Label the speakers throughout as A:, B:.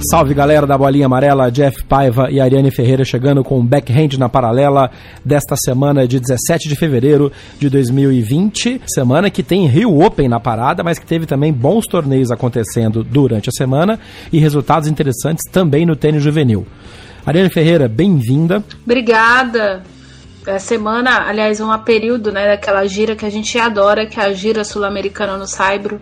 A: Salve galera da Bolinha Amarela, Jeff Paiva e Ariane Ferreira chegando com Backhand na Paralela desta semana de 17 de fevereiro de 2020. Semana que tem Rio Open na parada, mas que teve também bons torneios acontecendo durante a semana e resultados interessantes também no tênis juvenil. Ariane Ferreira, bem-vinda.
B: Obrigada. A semana, aliás, um período né, daquela gira que a gente adora, que é a gira sul-americana no Saibro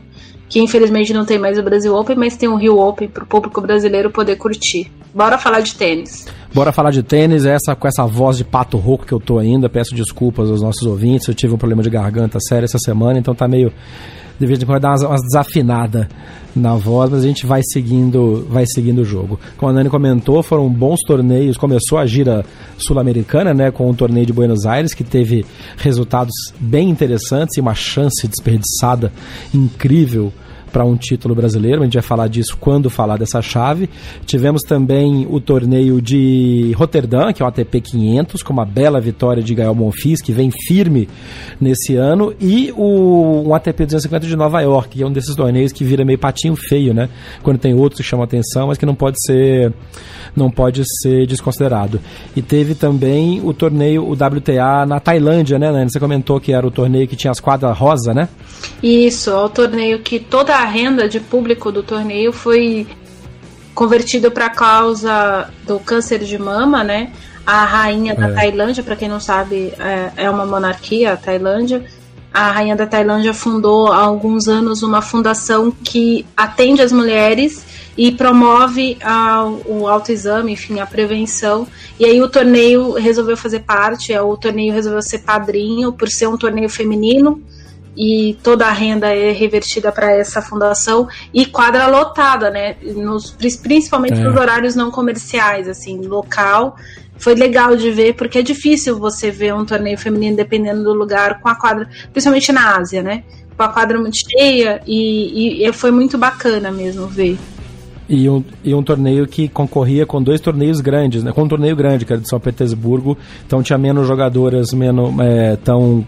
B: que infelizmente não tem mais o Brasil Open, mas tem o Rio Open para o público brasileiro poder curtir. Bora falar de tênis.
A: Bora falar de tênis, essa com essa voz de pato rouco que eu tô ainda. Peço desculpas aos nossos ouvintes. Eu tive um problema de garganta sério essa semana, então tá meio de vez em quando dar umas, umas desafinadas na voz, mas a gente vai seguindo, vai seguindo o jogo. Como a Nani comentou, foram bons torneios. Começou a gira sul-americana, né, com o torneio de Buenos Aires, que teve resultados bem interessantes e uma chance desperdiçada incrível para um título brasileiro. A gente vai falar disso quando falar dessa chave. Tivemos também o torneio de Roterdã, que é o ATP 500, com uma bela vitória de Gael Monfils, que vem firme nesse ano, e o um ATP 250 de Nova York, que é um desses torneios que vira meio patinho feio, né? Quando tem outros que chamam atenção, mas que não pode ser não pode ser desconsiderado. E teve também o torneio, o WTA na Tailândia, né, Nani? Você comentou que era o torneio que tinha as quadras rosa, né?
B: Isso, é o torneio que toda a renda de público do torneio foi convertido para a causa do câncer de mama, né? A rainha da é. Tailândia, para quem não sabe, é, é uma monarquia, a Tailândia. A rainha da Tailândia fundou há alguns anos uma fundação que atende as mulheres e promove a, o autoexame, enfim, a prevenção. E aí o torneio resolveu fazer parte, é, o torneio resolveu ser padrinho por ser um torneio feminino e toda a renda é revertida para essa fundação e quadra lotada, né? Nos, principalmente é. nos horários não comerciais, assim, local. Foi legal de ver, porque é difícil você ver um torneio feminino, dependendo do lugar, com a quadra, principalmente na Ásia, né? Com a quadra muito cheia, e, e foi muito bacana mesmo ver.
A: E um, e um torneio que concorria com dois torneios grandes, né? Com um torneio grande, que era de São Petersburgo, então tinha menos jogadoras menos, é, tão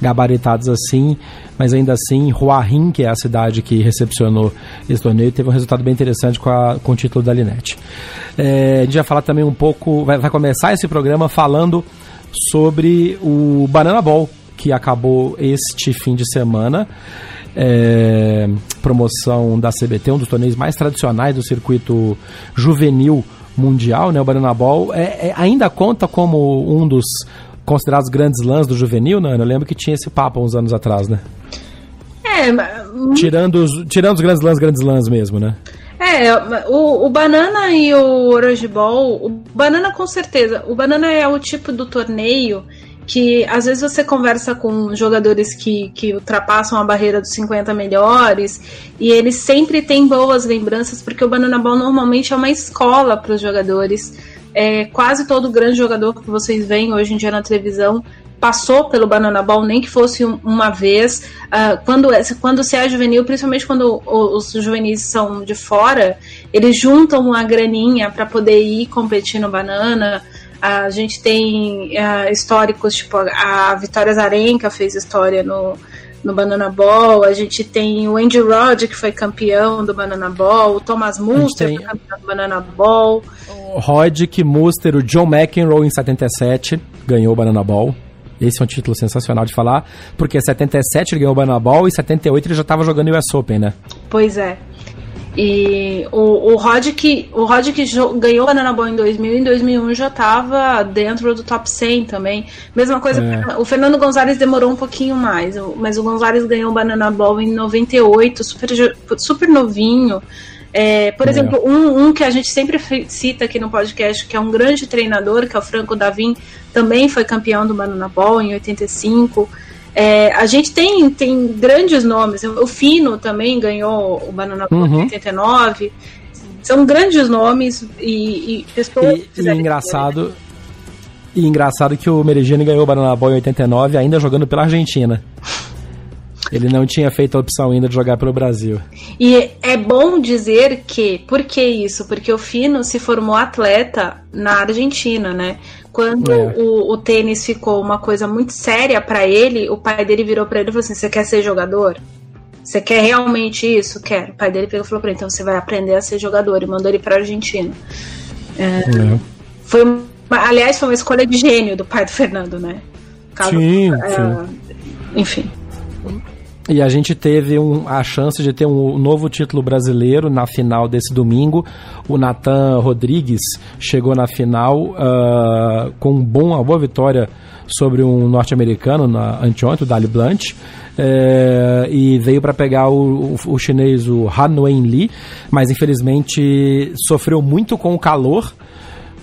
A: gabaritados assim, mas ainda assim, Huahin, que é a cidade que recepcionou esse torneio, teve um resultado bem interessante com, a, com o título da Linette. É, a gente vai falar também um pouco, vai, vai começar esse programa falando sobre o Banana Ball, que acabou este fim de semana é, promoção da CBT, um dos torneios mais tradicionais do circuito juvenil mundial, né? O Banana Ball é, é, ainda conta como um dos considerados grandes lãs do juvenil, né? Eu lembro que tinha esse papo uns anos atrás, né?
B: É,
A: tirando os, tirando os grandes lãs, grandes lãs mesmo, né?
B: É, o, o Banana e o Orange Ball, o Banana com certeza, o Banana é o tipo do torneio que às vezes você conversa com jogadores que, que ultrapassam a barreira dos 50 melhores e eles sempre têm boas lembranças, porque o Banana Ball normalmente é uma escola para os jogadores. É, quase todo grande jogador que vocês veem hoje em dia na televisão passou pelo Banana Ball, nem que fosse uma vez. Uh, quando, é, quando se é juvenil, principalmente quando os juvenis são de fora, eles juntam uma graninha para poder ir competir no Banana. A gente tem uh, históricos, tipo a, Vitória Zarenka fez história no, no Banana Ball, a gente tem o Andy Rod, que foi campeão do Banana Ball, o Thomas Muster, tem... foi campeão do Banana Ball.
A: O Roddick, Muster, o John McEnroe em 77 ganhou o Banana Ball. Esse é um título sensacional de falar, porque em 77 ele ganhou o Banana Ball e em 78 ele já estava jogando o US Open, né?
B: Pois é. E o, o Rod que, o Rod que ganhou Banana Ball em 2000 em 2001 já estava dentro do top 100 também. Mesma coisa, é. o Fernando Gonzalez demorou um pouquinho mais, mas o Gonzalez ganhou o Banana Ball em 98, super, super novinho. É, por é. exemplo, um, um, que a gente sempre cita aqui no podcast, que é um grande treinador, que é o Franco Davin, também foi campeão do Banana Ball em 85. É, a gente tem, tem grandes nomes. O Fino também ganhou o Banana Boat uhum. 89. São grandes nomes e, e pessoas.
A: E, e engraçado. E engraçado que o Meregini ganhou o Banana Boy em 89, ainda jogando pela Argentina. Ele não tinha feito a opção ainda de jogar pelo Brasil.
B: E é bom dizer que, por que isso? Porque o Fino se formou atleta na Argentina, né? Quando é. o, o, tênis ficou uma coisa muito séria para ele, o pai dele virou para ele e falou assim: Você quer ser jogador? Você quer realmente isso? Quero. O pai dele pegou e falou pra ele: Então você vai aprender a ser jogador. E mandou ele pra Argentina. É, é. Foi uma, aliás, foi uma escolha de gênio do pai do Fernando, né?
A: Caso, sim, é, sim.
B: Enfim.
A: E a gente teve um, a chance de ter um novo título brasileiro na final desse domingo. O Nathan Rodrigues chegou na final uh, com um bom, uma boa vitória sobre um norte-americano na anteontem, o Dali Blunt. É, e veio para pegar o, o, o, chinês, o Han Wen Li, mas infelizmente sofreu muito com o calor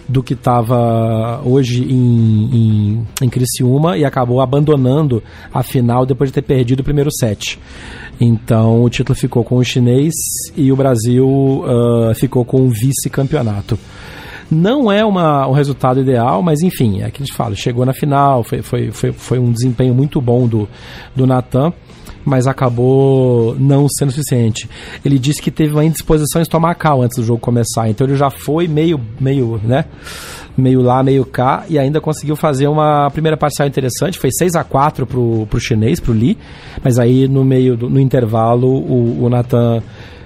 A: do que estava hoje em, em, em Criciúma e acabou abandonando a final depois de ter perdido o primeiro set. Então o título ficou com o chinês e o Brasil uh, ficou com o vice-campeonato. Não é uma, um resultado ideal, mas enfim, é que a gente fala, chegou na final, foi, foi, foi, foi um desempenho muito bom do, do Natan mas acabou não sendo suficiente. Ele disse que teve uma indisposição estomacal antes do jogo começar, então ele já foi meio, meio, né? Meio lá, meio cá, e ainda conseguiu fazer uma primeira parcial interessante. Foi 6 a 4 pro, pro chinês, pro Lee, mas aí no meio, do, no intervalo, o, o Nathan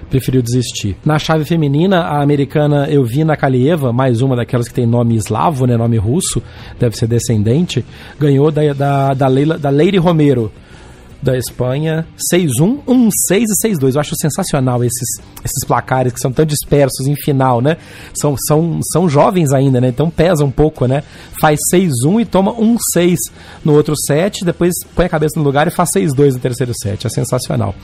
A: preferiu desistir. Na chave feminina, a americana Elvina Kalieva, mais uma daquelas que tem nome eslavo, né, nome russo, deve ser descendente, ganhou da, da, da, Leila, da Leire Romero da Espanha, 6-1, 1-6 e 6-2. Eu acho sensacional esses, esses placares que são tão dispersos em final, né? São, são, são jovens ainda, né? Então pesa um pouco, né? Faz 6-1 e toma 1-6 no outro set, depois põe a cabeça no lugar e faz 6-2 no terceiro set. É sensacional.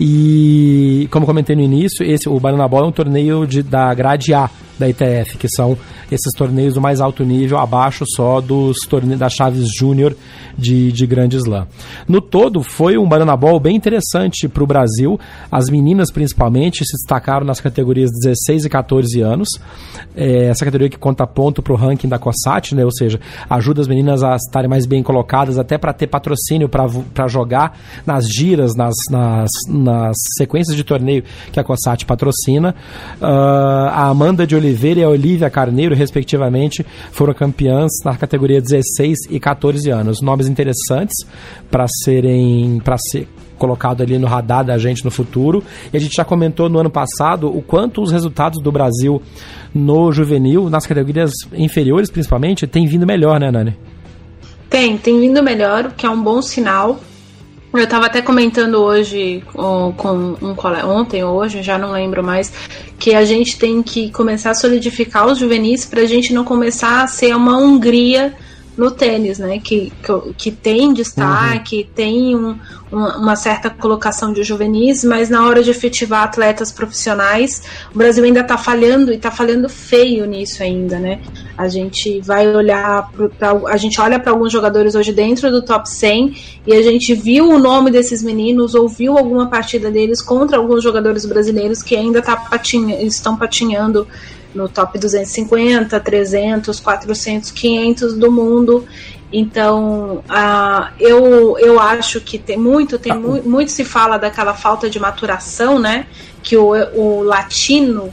A: E, como comentei no início, esse, o Banana Bola é um torneio de, da grade A da ITF, que são esses torneios do mais alto nível, abaixo só dos torneios das chaves júnior de, de Grande Slam. No todo, foi um Banana Ball bem interessante para o Brasil. As meninas, principalmente, se destacaram nas categorias 16 e 14 anos. É, essa categoria que conta ponto para o ranking da COSAT, né? ou seja, ajuda as meninas a estarem mais bem colocadas, até para ter patrocínio para jogar nas giras, nas, nas, nas sequências de torneio que a COSAT patrocina. Uh, a Amanda de Oliveira e a Olivia Carneiro, respectivamente, foram campeãs na categoria 16 e 14 anos. Nomes interessantes para serem para ser colocado ali no radar da gente no futuro. E a gente já comentou no ano passado o quanto os resultados do Brasil no juvenil, nas categorias inferiores principalmente, tem vindo melhor, né, Nani?
B: Tem, tem vindo melhor, o que é um bom sinal. Eu estava até comentando hoje com, com um colega, ontem ou hoje, já não lembro mais, que a gente tem que começar a solidificar os juvenis para a gente não começar a ser uma Hungria no tênis, né? Que, que, que tem destaque, uhum. tem um, uma, certa colocação de juvenis, mas na hora de efetivar atletas profissionais, o Brasil ainda está falhando e está falhando feio nisso ainda, né? A gente vai olhar, pra, a gente olha para alguns jogadores hoje dentro do top 100 e a gente viu o nome desses meninos, ouviu alguma partida deles contra alguns jogadores brasileiros que ainda tá estão patinhando no top 250, 300, 400, 500 do mundo. Então, uh, eu, eu acho que tem muito, tem mu muito se fala daquela falta de maturação, né? Que o, o latino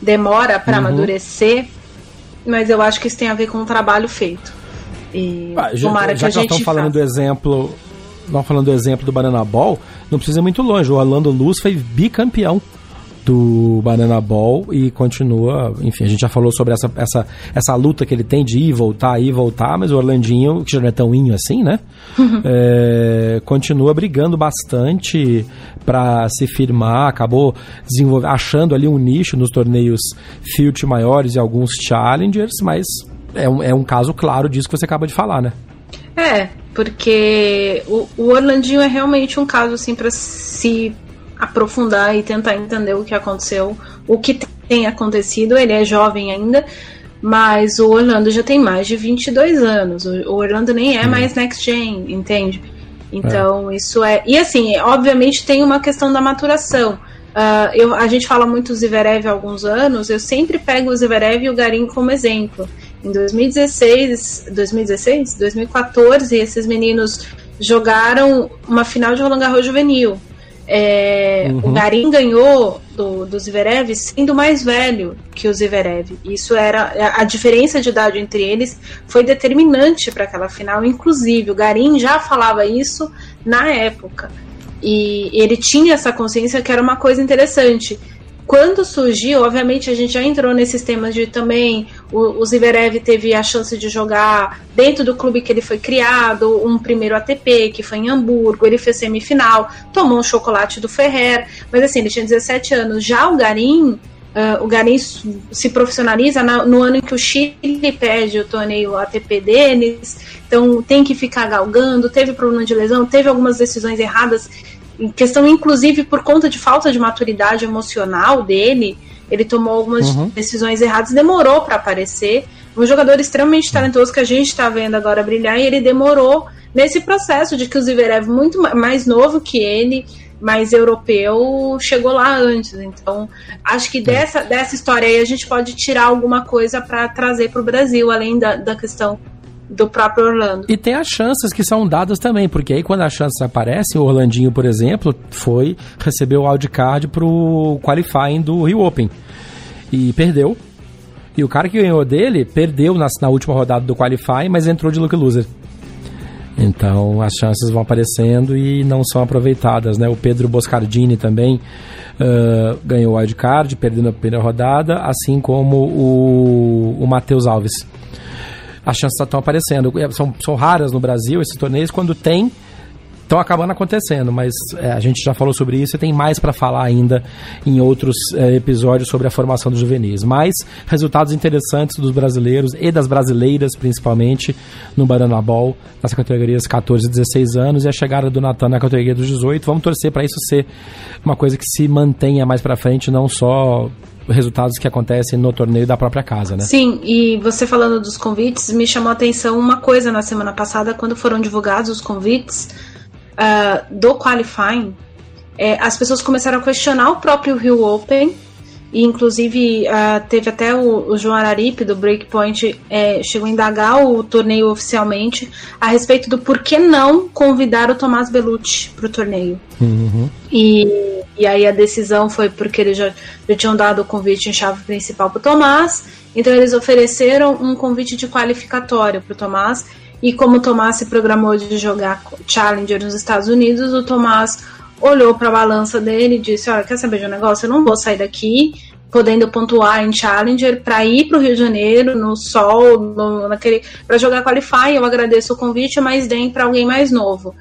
B: demora para uhum. amadurecer, mas eu acho que isso tem a ver com o trabalho feito.
A: E ah, já, tomara já que, a gente estamos falando do exemplo, nós falando do exemplo do Banana Ball, não precisa ir muito longe. O Orlando Luz foi bicampeão do Banana Ball e continua, enfim, a gente já falou sobre essa, essa, essa luta que ele tem de ir voltar, ir voltar, mas o Orlandinho, que já não é tão inho assim, né? é, continua brigando bastante para se firmar, acabou achando ali um nicho nos torneios Field maiores e alguns Challengers, mas é um, é um caso claro disso que você acaba de falar, né?
B: É, porque o, o Orlandinho é realmente um caso assim para se aprofundar e tentar entender o que aconteceu, o que tem acontecido. Ele é jovem ainda, mas o Orlando já tem mais de 22 anos. O Orlando nem é mais next gen, entende? Então, é. isso é. E assim, obviamente tem uma questão da maturação. Uh, eu, a gente fala muito do Zverev há alguns anos, eu sempre pego o Zverev e o Garim como exemplo. Em 2016, 2016, 2014, esses meninos jogaram uma final de Roland Garros juvenil. É, uhum. O Garim ganhou do, do Zverev sendo mais velho que o Zverev. Isso era a diferença de idade entre eles foi determinante para aquela final. Inclusive, o Garim já falava isso na época. E ele tinha essa consciência que era uma coisa interessante. Quando surgiu, obviamente a gente já entrou nesses temas de também o, o Zverev teve a chance de jogar dentro do clube que ele foi criado, um primeiro ATP, que foi em Hamburgo, ele fez semifinal, tomou um chocolate do Ferrer, mas assim, ele tinha 17 anos. Já o Garim, Uh, o Garim se profissionaliza na, no ano em que o Chile pede o torneio ATP deles, então tem que ficar galgando, teve problema de lesão, teve algumas decisões erradas questão inclusive por conta de falta de maturidade emocional dele, ele tomou algumas uhum. decisões erradas, demorou para aparecer. Um jogador extremamente talentoso que a gente está vendo agora brilhar e ele demorou nesse processo de que o Zverev muito mais novo que ele, mais europeu, chegou lá antes. Então, acho que dessa, dessa história aí a gente pode tirar alguma coisa para trazer para o Brasil, além da, da questão do próprio Orlando.
A: E tem as chances que são dadas também, porque aí quando as chances aparecem, o Orlandinho, por exemplo, foi receber o wildcard pro qualifying do Rio Open e perdeu. E o cara que ganhou dele perdeu na, na última rodada do qualifying, mas entrou de lucky loser. Então as chances vão aparecendo e não são aproveitadas, né? O Pedro Boscardini também uh, ganhou o wildcard, perdendo a primeira rodada, assim como o, o Matheus Alves as chances estão aparecendo. É, são, são raras no Brasil esses torneios, quando tem, estão acabando acontecendo, mas é, a gente já falou sobre isso e tem mais para falar ainda em outros é, episódios sobre a formação dos juvenis. Mas resultados interessantes dos brasileiros e das brasileiras, principalmente, no Banana Ball, nas categorias 14 e 16 anos, e a chegada do Natan na categoria dos 18. Vamos torcer para isso ser uma coisa que se mantenha mais para frente, não só resultados que acontecem no torneio da própria casa, né?
B: Sim, e você falando dos convites, me chamou a atenção uma coisa na semana passada, quando foram divulgados os convites uh, do qualifying, é, as pessoas começaram a questionar o próprio Rio Open, e inclusive uh, teve até o, o, João Araripe do Breakpoint é, chegou a indagar o torneio oficialmente a respeito do porquê não convidar o Tomás Belucci para o torneio. Uhum. E e aí a decisão foi porque eles já, já tinham dado o convite em chave principal para o Tomás, então eles ofereceram um convite de qualificatório para o Tomás. E como o Tomás se programou de jogar Challenger nos Estados Unidos, o Tomás olhou para a balança dele e disse: Olha, quer saber de um negócio? Eu não vou sair daqui podendo pontuar em Challenger para ir para o Rio de Janeiro no sol, no, naquele para jogar Qualify. Eu agradeço o convite, mas deem para alguém mais novo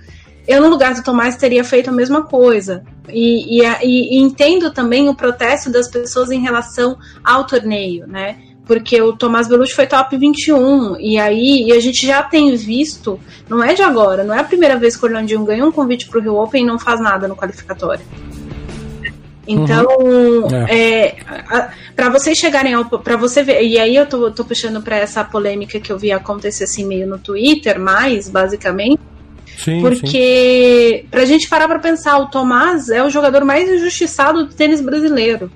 B: eu no lugar do Tomás teria feito a mesma coisa. E, e, e, entendo também o protesto das pessoas em relação ao torneio, né? Porque o Tomás Belucci foi top 21, e aí e a gente já tem visto, não é de agora, não é a primeira vez que o Orlandinho ganhou um convite para o Rio Open e não faz nada no qualificatório. Então, uhum. é. é para vocês chegarem ao. para você ver. E aí eu tô, tô puxando para essa polêmica que eu vi acontecer assim meio no Twitter, mais, basicamente Sim, porque, sim. pra gente parar pra pensar, o Tomás é o jogador mais injustiçado do tênis brasileiro.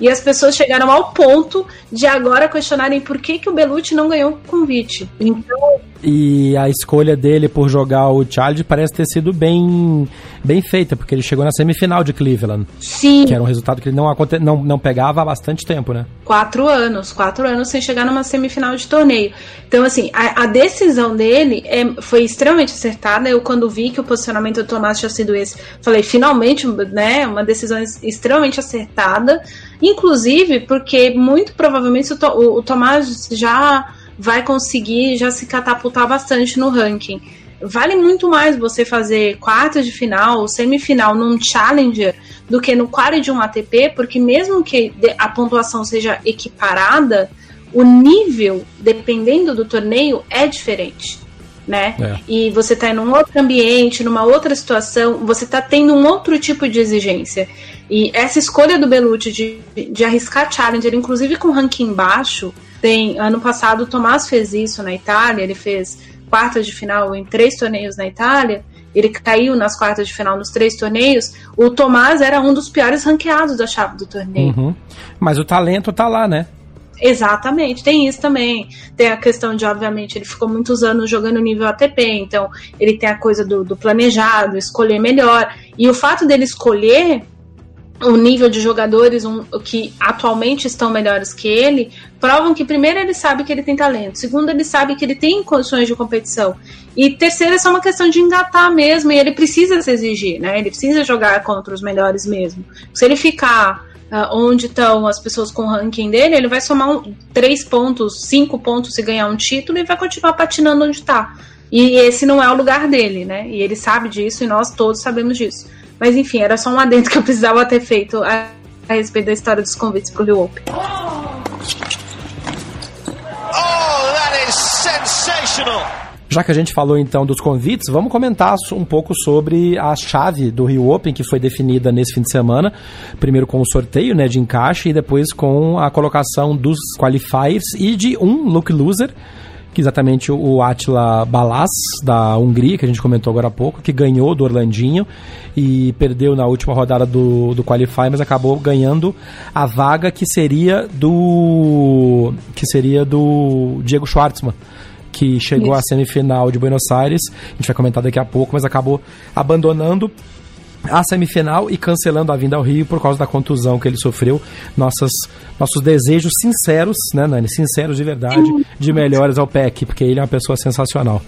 B: E as pessoas chegaram ao ponto de agora questionarem por que, que o Belucci não ganhou o convite. Então,
A: E a escolha dele por jogar o Charlie parece ter sido bem, bem feita, porque ele chegou na semifinal de Cleveland.
B: Sim.
A: Que era um resultado que ele não, não, não pegava há bastante tempo, né?
B: Quatro anos, quatro anos sem chegar numa semifinal de torneio. Então, assim, a, a decisão dele é, foi extremamente acertada. Eu, quando vi que o posicionamento do Tomás tinha sido esse, falei, finalmente, né, uma decisão extremamente acertada. Inclusive, porque muito provavelmente o, o, o Tomás já vai conseguir já se catapultar bastante no ranking. Vale muito mais você fazer quartas de final, semifinal num Challenger do que no quali de um ATP, porque mesmo que a pontuação seja equiparada, o nível, dependendo do torneio, é diferente. Né? É. E você está em um outro ambiente, numa outra situação, você está tendo um outro tipo de exigência. E essa escolha do Belucci de, de arriscar Challenger, inclusive com ranking baixo, tem, ano passado o Tomás fez isso na Itália, ele fez quartas de final em três torneios na Itália, ele caiu nas quartas de final nos três torneios. O Tomás era um dos piores ranqueados da chave do torneio.
A: Uhum. Mas o talento tá lá, né?
B: Exatamente, tem isso também. Tem a questão de, obviamente, ele ficou muitos anos jogando nível ATP, então ele tem a coisa do, do planejado, escolher melhor. E o fato dele escolher o nível de jogadores um, que atualmente estão melhores que ele provam que primeiro ele sabe que ele tem talento, segundo ele sabe que ele tem condições de competição e terceiro é só uma questão de engatar mesmo e ele precisa se exigir, né? Ele precisa jogar contra os melhores mesmo. Se ele ficar uh, onde estão as pessoas com o ranking dele, ele vai somar um, três pontos, cinco pontos se ganhar um título e vai continuar patinando onde está. E esse não é o lugar dele, né? E ele sabe disso e nós todos sabemos disso. Mas enfim, era só um adendo que eu precisava ter feito a, a respeito da história dos convites pro Rio Open. Oh, that
A: is sensational! Já que a gente falou então dos convites, vamos comentar um pouco sobre a chave do Rio Open que foi definida nesse fim de semana. Primeiro com o sorteio né, de encaixe e depois com a colocação dos qualifiers e de um look loser que exatamente o Atila Balas, da Hungria, que a gente comentou agora há pouco, que ganhou do Orlandinho e perdeu na última rodada do, do Qualify, mas acabou ganhando a vaga que seria do. que seria do Diego Schwartzman que chegou Isso. à semifinal de Buenos Aires, a gente vai comentar daqui a pouco, mas acabou abandonando a semifinal e cancelando a vinda ao Rio por causa da contusão que ele sofreu. Nossas, nossos desejos sinceros, né, Nani? Sinceros de verdade, de melhores ao PEC, porque ele é uma pessoa sensacional.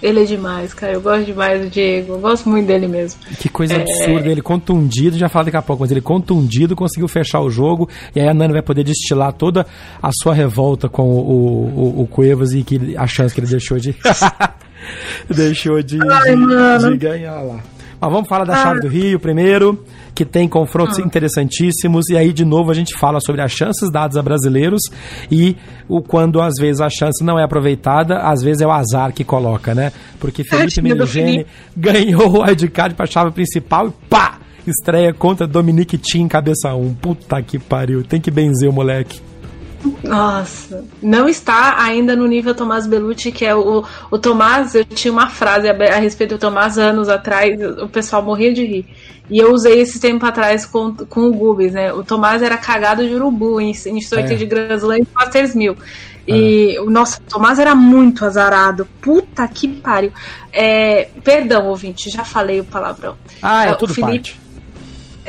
B: Ele é demais, cara. Eu gosto demais do Diego. Eu gosto muito dele mesmo.
A: Que coisa é... absurda. Ele contundido, já falo daqui a pouco, mas ele contundido conseguiu fechar o jogo. E aí a Nani vai poder destilar toda a sua revolta com o, o, o Cuevas e que, a chance que ele deixou de. deixou de, Ai, de, de ganhar lá. Mas vamos falar da ah. chave do Rio primeiro, que tem confrontos ah. interessantíssimos, e aí de novo a gente fala sobre as chances dadas a brasileiros e o quando às vezes a chance não é aproveitada, às vezes é o azar que coloca, né? Porque Felipe Meligeni ganhou o wildcard para a chave principal e pá! Estreia contra Dominique Tim, cabeça 1. Puta que pariu, tem que benzer o moleque.
B: Nossa, não está ainda no nível Tomás Belucci, que é o, o Tomás. Eu tinha uma frase a, a respeito do Tomás anos atrás, o pessoal morria de rir. E eu usei esse tempo atrás com, com o Gubis, né? O Tomás era cagado de urubu em, em sorteio é. de Grand Slam e Masters mil. E, é. nossa, o Tomás era muito azarado. Puta que pariu. É, perdão, ouvinte, já falei o palavrão.
A: Ah, é, é tudo Felipe, parte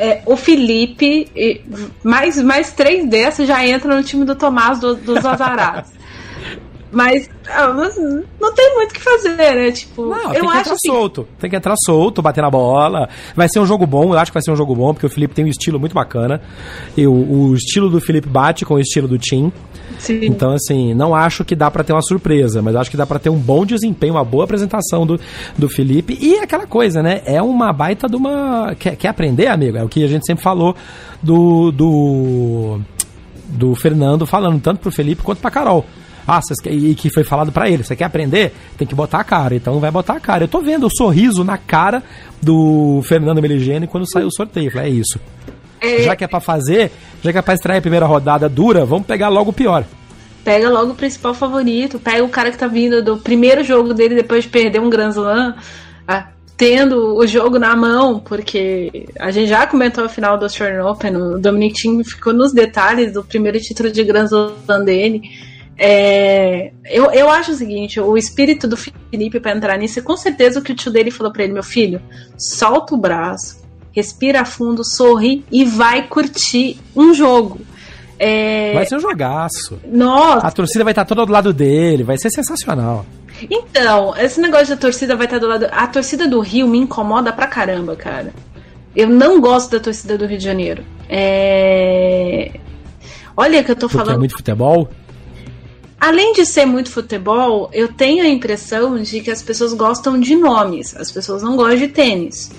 B: é, o Felipe, mais, mais três dessas já entram no time do Tomás do, dos Azarados. Mas ah, não tem muito o que fazer, né? Tipo,
A: não, eu tem que acho entrar assim... solto. Tem que entrar solto, bater na bola. Vai ser um jogo bom, eu acho que vai ser um jogo bom, porque o Felipe tem um estilo muito bacana. E o, o estilo do Felipe bate com o estilo do Tim. Sim. Então, assim, não acho que dá para ter uma surpresa, mas acho que dá para ter um bom desempenho, uma boa apresentação do, do Felipe. E aquela coisa, né? É uma baita de uma. Quer, quer aprender, amigo? É o que a gente sempre falou do. do do Fernando falando tanto pro Felipe quanto pra Carol. Ah, e que foi falado para ele, você quer aprender? Tem que botar a cara. Então vai botar a cara. Eu tô vendo o sorriso na cara do Fernando Meligeni quando saiu o sorteio. falei, é isso. É... Já que é para fazer, já que é pra extrair a primeira rodada dura, vamos pegar logo o pior.
B: Pega logo o principal favorito, pega o cara que tá vindo do primeiro jogo dele depois de perder um Grand Slam, ah, tendo o jogo na mão, porque a gente já comentou a final do Australian Open, o Dominic Thiem ficou nos detalhes do primeiro título de Grand Slam dele. É, eu, eu acho o seguinte: o espírito do Felipe para entrar nisso, com certeza o que o tio dele falou para ele, meu filho, solta o braço, respira fundo, sorri e vai curtir um jogo.
A: É... Vai ser um jogaço.
B: Nossa.
A: A torcida vai estar toda do lado dele, vai ser sensacional.
B: Então, esse negócio da torcida vai estar do lado. A torcida do Rio me incomoda pra caramba, cara. Eu não gosto da torcida do Rio de Janeiro. É... Olha que eu tô
A: Porque é
B: falando. É
A: muito futebol?
B: Além de ser muito futebol, eu tenho a impressão de que as pessoas gostam de nomes, as pessoas não gostam de tênis.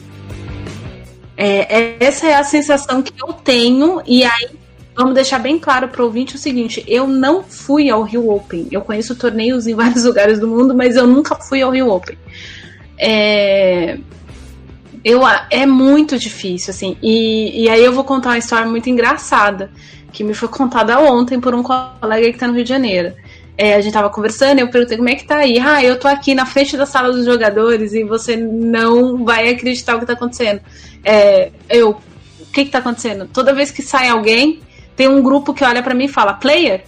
B: É, é essa é a sensação que eu tenho, e aí vamos deixar bem claro para o ouvinte o seguinte: eu não fui ao Rio Open. Eu conheço torneios em vários lugares do mundo, mas eu nunca fui ao Rio Open. É, eu, é muito difícil, assim. E, e aí eu vou contar uma história muito engraçada que me foi contada ontem por um colega que está no Rio de Janeiro. É, a gente tava conversando, eu perguntei como é que tá aí. Ah, eu tô aqui na frente da sala dos jogadores e você não vai acreditar o que tá acontecendo. É, eu, o que que tá acontecendo? Toda vez que sai alguém, tem um grupo que olha para mim e fala, player?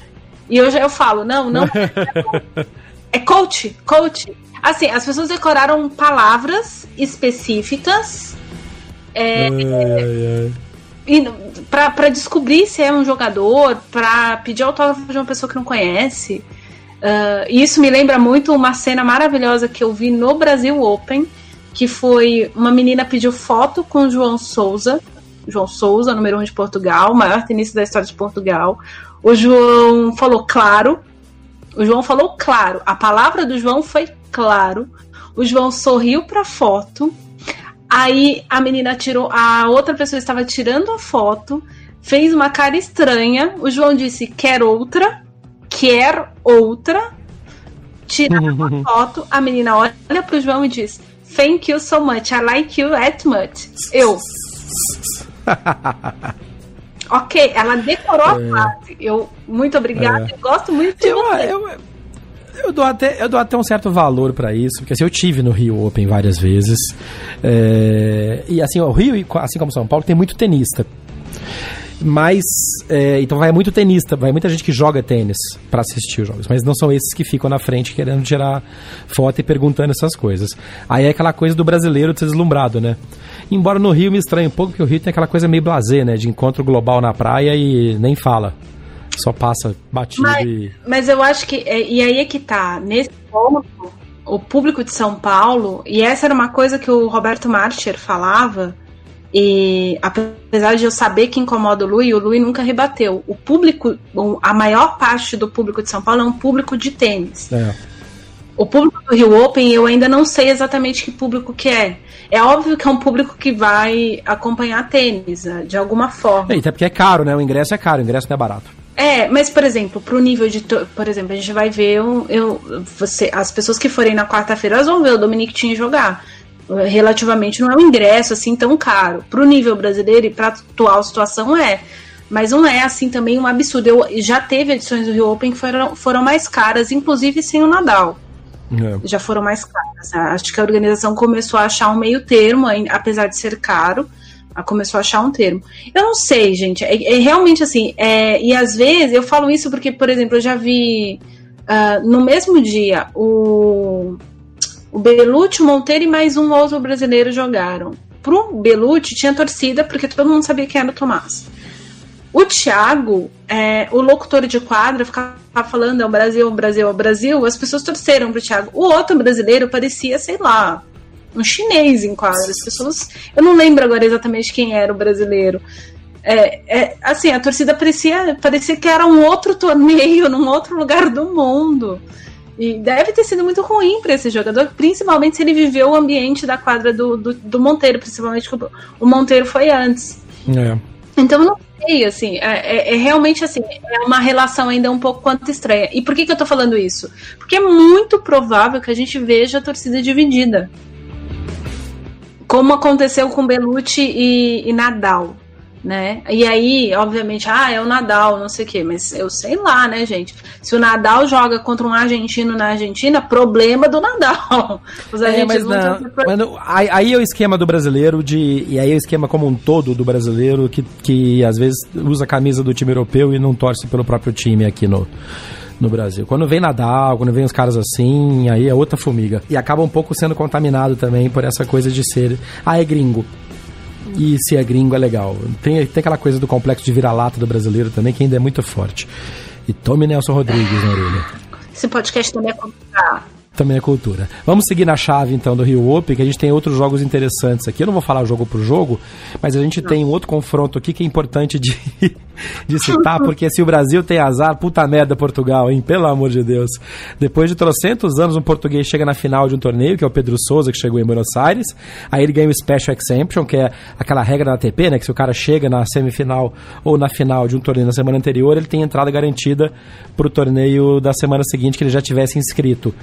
B: E hoje eu falo, não, não. é coach, coach. Assim, as pessoas decoraram palavras específicas. É, ai, ai. Para descobrir se é um jogador, para pedir autógrafo de uma pessoa que não conhece. Uh, isso me lembra muito uma cena maravilhosa que eu vi no Brasil Open, que foi uma menina pediu foto com o João Souza, João Souza, número um de Portugal, maior tenista da história de Portugal. O João falou claro, o João falou claro, a palavra do João foi claro. O João sorriu para a foto. Aí a menina tirou, a outra pessoa estava tirando a foto, fez uma cara estranha. O João disse: "Quer outra?" quer outra, tira uma foto, a menina olha pro João e diz: Thank you so much, I like you that much. Eu. ok, ela decorou a é. frase. Eu, muito obrigada, é. gosto muito de eu, você. Eu,
A: eu dou até, eu dou até um certo valor para isso, porque assim, eu tive no Rio Open várias vezes. É, e assim, o Rio, assim como São Paulo, tem muito tenista. Mas, é, então vai muito tenista, vai muita gente que joga tênis para assistir os jogos, mas não são esses que ficam na frente querendo tirar foto e perguntando essas coisas. Aí é aquela coisa do brasileiro ser deslumbrado, né? Embora no Rio me estranhe um pouco, porque o Rio tem aquela coisa meio blasé, né? De encontro global na praia e nem fala. Só passa batido
B: mas,
A: e...
B: Mas eu acho que, é, e aí é que tá, nesse ponto, o público de São Paulo, e essa era uma coisa que o Roberto Marcher falava, e apesar de eu saber que incomoda o Lui, o Lui nunca rebateu. O público, a maior parte do público de São Paulo é um público de tênis. É. O público do Rio Open eu ainda não sei exatamente que público que é. É óbvio que é um público que vai acompanhar tênis, né, de alguma forma.
A: É, até porque é caro, né? O ingresso é caro, o ingresso não é barato.
B: É, mas por exemplo, pro nível de. Por exemplo, a gente vai ver um, eu, você, as pessoas que forem na quarta-feira, elas vão ver o Dominic Thiem jogar relativamente não é um ingresso assim tão caro. Para o nível brasileiro e para a atual situação é. Mas não é assim também um absurdo. Eu já teve edições do Rio Open que foram, foram mais caras, inclusive sem o Nadal. É. Já foram mais caras. Acho que a organização começou a achar um meio termo, apesar de ser caro, começou a achar um termo. Eu não sei, gente. É, é realmente assim. É, e às vezes eu falo isso porque, por exemplo, eu já vi uh, no mesmo dia o o Belucci, o Monteiro e mais um outro brasileiro jogaram. Pro Belucci tinha torcida porque todo mundo sabia quem era o Tomás. O Thiago, é, o locutor de quadra, ficava falando é o Brasil, é o Brasil, é o Brasil. As pessoas torceram pro Thiago. O outro brasileiro parecia, sei lá, um chinês em quadra. As pessoas. Eu não lembro agora exatamente quem era o brasileiro. É, é, assim, a torcida parecia, parecia que era um outro torneio, num outro lugar do mundo. E deve ter sido muito ruim para esse jogador, principalmente se ele viveu o ambiente da quadra do, do, do Monteiro, principalmente que o Monteiro foi antes. É. Então não sei, assim, é, é, é, realmente assim, é uma relação ainda um pouco quanto estranha. E por que, que eu tô falando isso? Porque é muito provável que a gente veja a torcida dividida. Como aconteceu com Belucci e, e Nadal né? E aí, obviamente, ah, é o Nadal, não sei o quê, mas eu sei lá, né, gente? Se o Nadal joga contra um argentino na Argentina, problema do Nadal.
A: Os é, mas, não, não, aí, aí é o esquema do brasileiro de e aí é o esquema como um todo do brasileiro que, que às vezes usa a camisa do time europeu e não torce pelo próprio time aqui no no Brasil. Quando vem Nadal, quando vem os caras assim, aí é outra formiga. E acaba um pouco sendo contaminado também por essa coisa de ser, ah, é gringo. E se é gringo é legal. Tem, tem aquela coisa do complexo de vira-lata do brasileiro também, que ainda é muito forte. E tome Nelson Rodrigues na orelha.
B: Esse podcast também é complicado
A: também é cultura. Vamos seguir na chave então do Rio Open, que a gente tem outros jogos interessantes aqui. Eu não vou falar jogo por jogo, mas a gente não. tem um outro confronto aqui que é importante de, de citar, porque se o Brasil tem azar, puta merda Portugal, hein? Pelo amor de Deus. Depois de trocentos anos, um português chega na final de um torneio, que é o Pedro Souza, que chegou em Buenos Aires. Aí ele ganha o Special Exemption, que é aquela regra da ATP, né? Que se o cara chega na semifinal ou na final de um torneio na semana anterior, ele tem entrada garantida pro torneio da semana seguinte que ele já tivesse inscrito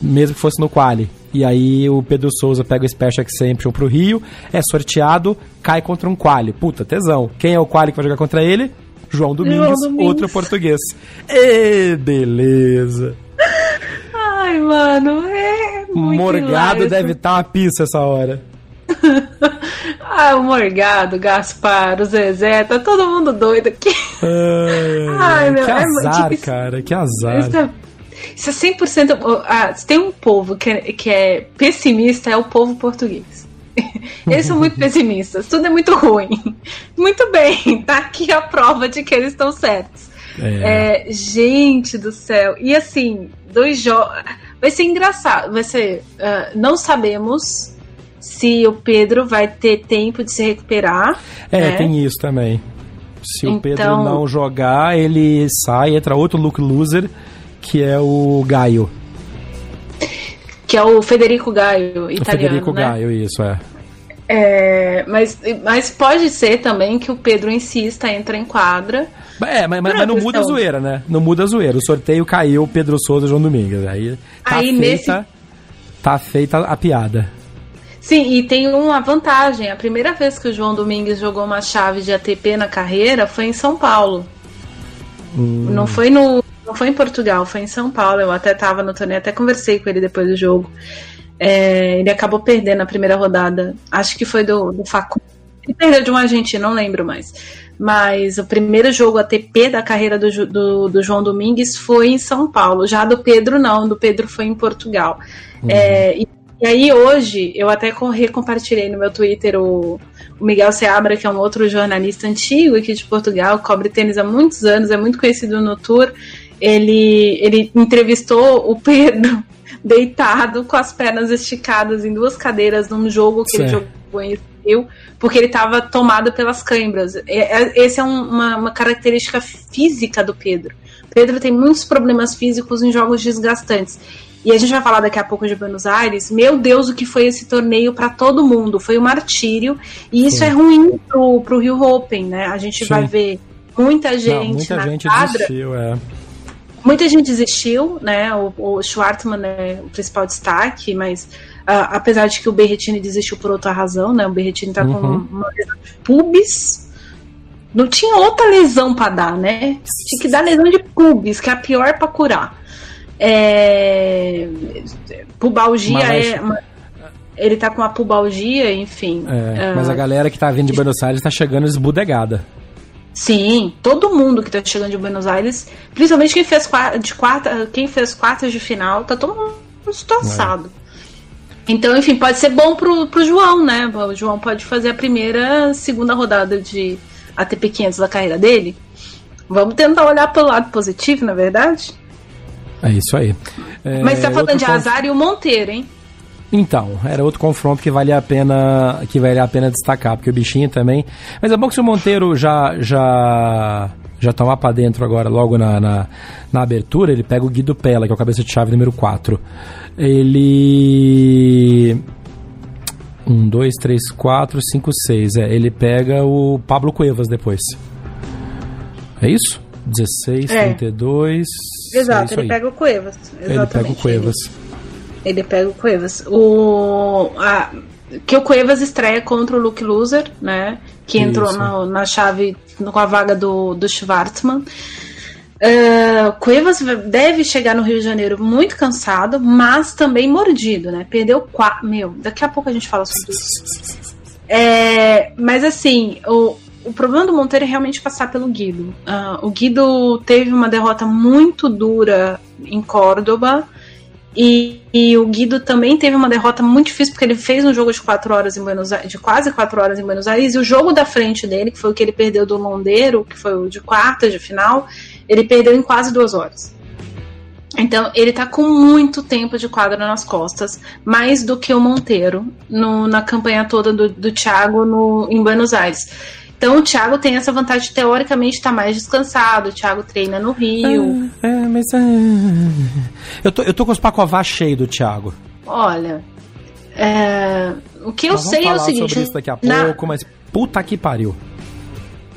A: mesmo que fosse no quali. E aí o Pedro Souza pega o Special Exemption pro Rio, é sorteado, cai contra um quali. Puta, tesão. Quem é o quali que vai jogar contra ele? João Domingues, João Domingues. outro português. E beleza.
B: Ai, mano, é muito
A: Morgado deve estar tá uma pista essa hora.
B: ah, o Morgado, Gaspar, o Zezé, tá todo mundo doido aqui.
A: Ai, Ai meu, que é azar, é, tipo, cara, que azar. Isso é
B: isso é 100%. Ah, tem um povo que é, que é pessimista, é o povo português. Eles são muito pessimistas, tudo é muito ruim. Muito bem, tá aqui a prova de que eles estão certos. É. É, gente do céu. E assim, dois jogos. Vai ser engraçado. Vai ser. Uh, não sabemos se o Pedro vai ter tempo de se recuperar.
A: É, né? tem isso também. Se então... o Pedro então não jogar, ele sai, entra outro look loser que é o Gaio.
B: Que é o Federico Gaio, italiano. O Federico
A: né? Gaio, isso, é.
B: É, mas, mas pode ser também que o Pedro insista, entra em quadra.
A: É, mas, mas, mas não muda a zoeira, né? Não muda a zoeira. O sorteio caiu Pedro Souza e João Domingues. Aí tá Aí, feita, nesse... tá feita a piada.
B: Sim, e tem uma vantagem. A primeira vez que o João Domingues jogou uma chave de ATP na carreira foi em São Paulo. Hum. Não foi no não foi em Portugal, foi em São Paulo. Eu até tava no torneio, até conversei com ele depois do jogo. É, ele acabou perdendo na primeira rodada. Acho que foi do, do Facu. Ele perdeu de um argentino, não lembro mais. Mas o primeiro jogo ATP da carreira do, do, do, João Domingues foi em São Paulo. Já do Pedro, não. Do Pedro foi em Portugal. Uhum. É, e, e, aí hoje, eu até recompartilhei no meu Twitter o, o Miguel Seabra, que é um outro jornalista antigo aqui de Portugal, cobre tênis há muitos anos, é muito conhecido no Tour ele, ele entrevistou o Pedro deitado com as pernas esticadas em duas cadeiras num jogo que certo. ele jogou em porque ele estava tomado pelas câimbras. Essa é um, uma, uma característica física do Pedro. Pedro tem muitos problemas físicos em jogos desgastantes. E a gente vai falar daqui a pouco de Buenos Aires. Meu Deus, o que foi esse torneio para todo mundo? Foi um martírio. E isso Sim. é ruim pro, pro Rio Open, né? A gente Sim. vai ver muita gente Não,
A: muita
B: na
A: gente
B: quadra.
A: Desistiu, é
B: Muita gente desistiu, né? O, o Schwartzman é o principal destaque, mas uh, apesar de que o Berretini desistiu por outra razão, né? O Berretini tá uhum. com uma lesão de pubis. Não tinha outra lesão para dar, né? Tinha que dar lesão de pubis, que é a pior para curar. É... Pubalgia mas... é. Uma... Ele tá com uma pubalgia, enfim.
A: É, uh... Mas a galera que tá vindo de Buenos Aires tá chegando esbudegada.
B: Sim, todo mundo que tá chegando de Buenos Aires, principalmente quem fez de quarta, quem fez quartas de final, tá todo mundo destroçado. É. Então, enfim, pode ser bom pro, pro João, né? O João pode fazer a primeira, segunda rodada de ATP 500 da carreira dele. Vamos tentar olhar pelo lado positivo, na verdade?
A: É isso aí.
B: É, Mas tá falando de azar e o Monteiro, hein?
A: Então, era outro confronto que valia a pena que valia a pena destacar, porque o bichinho também. Mas é bom que se o Monteiro já já já tá lá para dentro agora, logo na, na, na, abertura, ele pega o Guido Pella, que é o cabeça de chave número 4. Ele. 1, 2, 3, 4, 5, 6. É, ele pega o Pablo Cuevas depois. É isso? 16, é. 32.
B: Exato, é ele pega o Cuevas. Exatamente.
A: Ele pega o Cuevas.
B: Ele... Ele pega o Cuevas. O, a, que o Cuevas estreia contra o Luke Loser, né? Que entrou na, na, chave com a vaga do, do Schwartzman. Uh, Cuevas deve chegar no Rio de Janeiro muito cansado, mas também mordido, né? Perdeu quatro. Meu, daqui a pouco a gente fala sobre isso. É, mas assim, o, o problema do Monteiro é realmente passar pelo Guido. Uh, o Guido teve uma derrota muito dura em Córdoba. E, e, o Guido também teve uma derrota muito difícil, porque ele fez um jogo de quatro horas em Buenos Aires, de quase quatro horas em Buenos Aires, e o jogo da frente dele, que foi o que ele perdeu do Londeiro, que foi o de quarta de final, ele perdeu em quase duas horas. Então, ele tá com muito tempo de quadra nas costas, mais do que o Monteiro no, na campanha toda do, do Thiago no, em Buenos Aires. Então o Thiago tem essa vantagem de teoricamente estar tá mais descansado. O Thiago treina no Rio.
A: É, é mas é... eu, tô, eu tô com os pacová cheios do Thiago.
B: Olha, é... o que eu sei é o seguinte.
A: Sobre isso daqui a pouco, na... mas puta que pariu.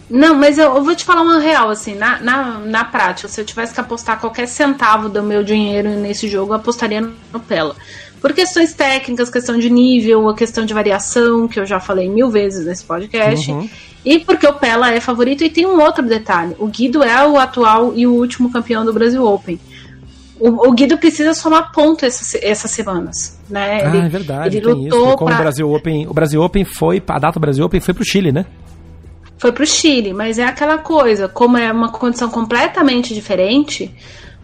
B: Não, mas eu, eu, vou te falar uma real, assim, na, na, na prática, se eu tivesse que apostar qualquer centavo do meu dinheiro nesse jogo, eu apostaria no Pela. Por questões técnicas, questão de nível, a questão de variação, que eu já falei mil vezes nesse podcast. Uhum. E porque o Pela é favorito. E tem um outro detalhe: o Guido é o atual e o último campeão do Brasil Open. O, o Guido precisa somar ponto essas, essas semanas, né?
A: Ah, é verdade. Ele lutou isso. Como pra... o Brasil Open, o Brasil Open foi, a data do Brasil Open foi pro Chile, né?
B: Foi pro Chile, mas é aquela coisa, como é uma condição completamente diferente,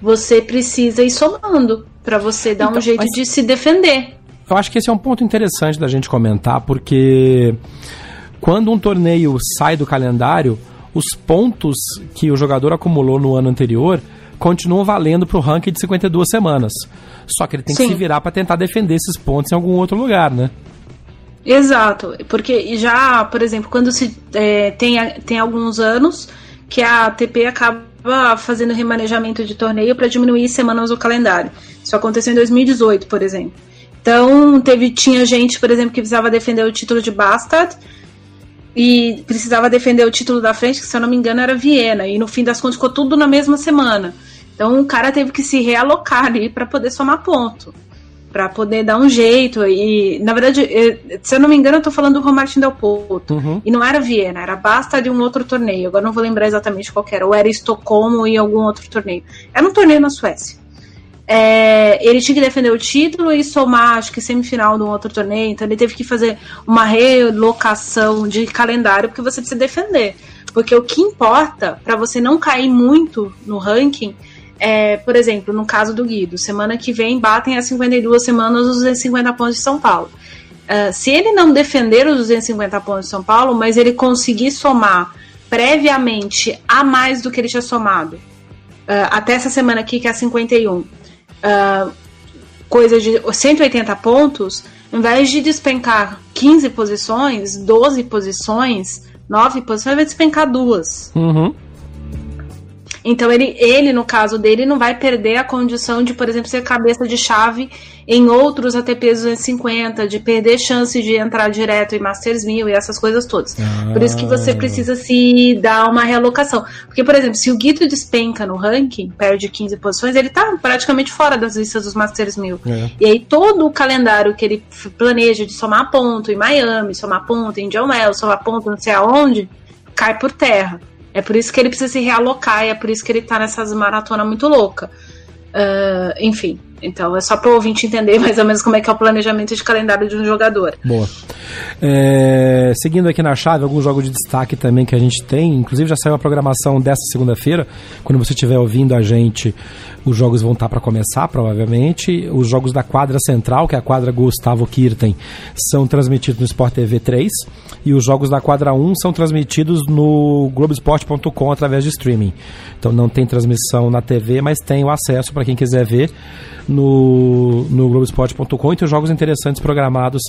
B: você precisa ir somando para você dar então, um jeito de se defender.
A: Eu acho que esse é um ponto interessante da gente comentar, porque quando um torneio sai do calendário, os pontos que o jogador acumulou no ano anterior continuam valendo para o ranking de 52 semanas. Só que ele tem Sim. que se virar para tentar defender esses pontos em algum outro lugar, né?
B: Exato, porque já, por exemplo, quando se é, tem, tem alguns anos que a ATP acaba fazendo remanejamento de torneio para diminuir semanas do calendário. Isso aconteceu em 2018, por exemplo. Então, teve, tinha gente, por exemplo, que precisava defender o título de Bastard e precisava defender o título da frente, que se eu não me engano era Viena, e no fim das contas ficou tudo na mesma semana. Então o cara teve que se realocar ali para poder somar ponto, para poder dar um jeito. E na verdade, se eu não me engano, eu tô falando do Romartin Del Potro. Uhum. E não era Viena, era Basta de um outro torneio. Agora não vou lembrar exatamente qual era, ou era Estocolmo e algum outro torneio. Era um torneio na Suécia. É, ele tinha que defender o título e somar, acho que semifinal de um outro torneio. Então ele teve que fazer uma relocação de calendário porque você precisa defender. Porque o que importa para você não cair muito no ranking é, por exemplo, no caso do Guido, semana que vem batem as 52 semanas os 250 pontos de São Paulo. Uh, se ele não defender os 250 pontos de São Paulo, mas ele conseguir somar previamente a mais do que ele tinha somado, uh, até essa semana aqui, que é a 51, uh, coisa de 180 pontos, ao invés de despencar 15 posições, 12 posições, 9 posições, vai despencar duas.
A: Uhum.
B: Então ele, ele, no caso dele, não vai perder a condição de, por exemplo, ser cabeça de chave em outros ATPs 250, de perder chance de entrar direto em Masters 1000 e essas coisas todas. Ah. Por isso que você precisa se dar uma realocação. Porque, por exemplo, se o Guido despenca no ranking, perde 15 posições, ele tá praticamente fora das listas dos Masters 1000. É. E aí todo o calendário que ele planeja de somar ponto em Miami, somar ponto em John Wells, somar ponto não sei aonde, cai por terra. É por isso que ele precisa se realocar é por isso que ele tá nessas maratonas muito louca. Uh, enfim, então é só para o ouvinte entender mais ou menos como é que é o planejamento de calendário de um jogador.
A: Boa. É, seguindo aqui na chave, alguns jogos de destaque também que a gente tem, inclusive já saiu a programação desta segunda-feira. Quando você estiver ouvindo a gente, os jogos vão estar para começar, provavelmente. Os jogos da quadra central, que é a quadra Gustavo Kirten, são transmitidos no Sport TV 3. E os jogos da quadra 1 são transmitidos no Globesport.com através de streaming. Então não tem transmissão na TV, mas tem o acesso para quem quiser ver no, no Globoesporte.com e tem jogos interessantes programados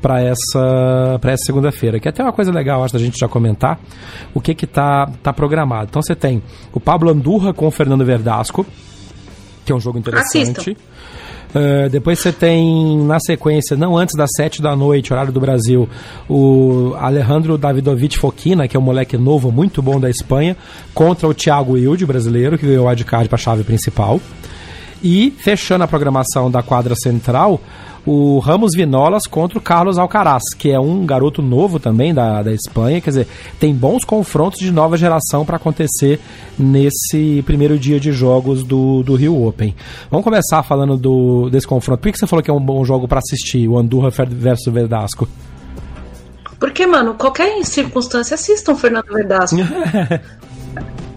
A: para essa, essa segunda-feira. Que é até uma coisa legal, acho, da gente já comentar o que que tá, tá programado. Então você tem o Pablo Andurra com o Fernando Verdasco, que é um jogo interessante. Uh, depois você tem, na sequência, não antes das 7 da noite, horário do Brasil, o Alejandro Davidovich Foquina, que é um moleque novo, muito bom da Espanha, contra o Thiago Wilde, brasileiro, que ganhou o wildcard para a chave principal. E fechando a programação da quadra central, o Ramos Vinolas contra o Carlos Alcaraz, que é um garoto novo também da, da Espanha. Quer dizer, tem bons confrontos de nova geração para acontecer nesse primeiro dia de jogos do, do Rio Open. Vamos começar falando do, desse confronto. Por que você falou que é um bom jogo para assistir, o Andorra versus Verdasco?
B: Porque, mano, qualquer circunstância, assistam Fernando Verdasco.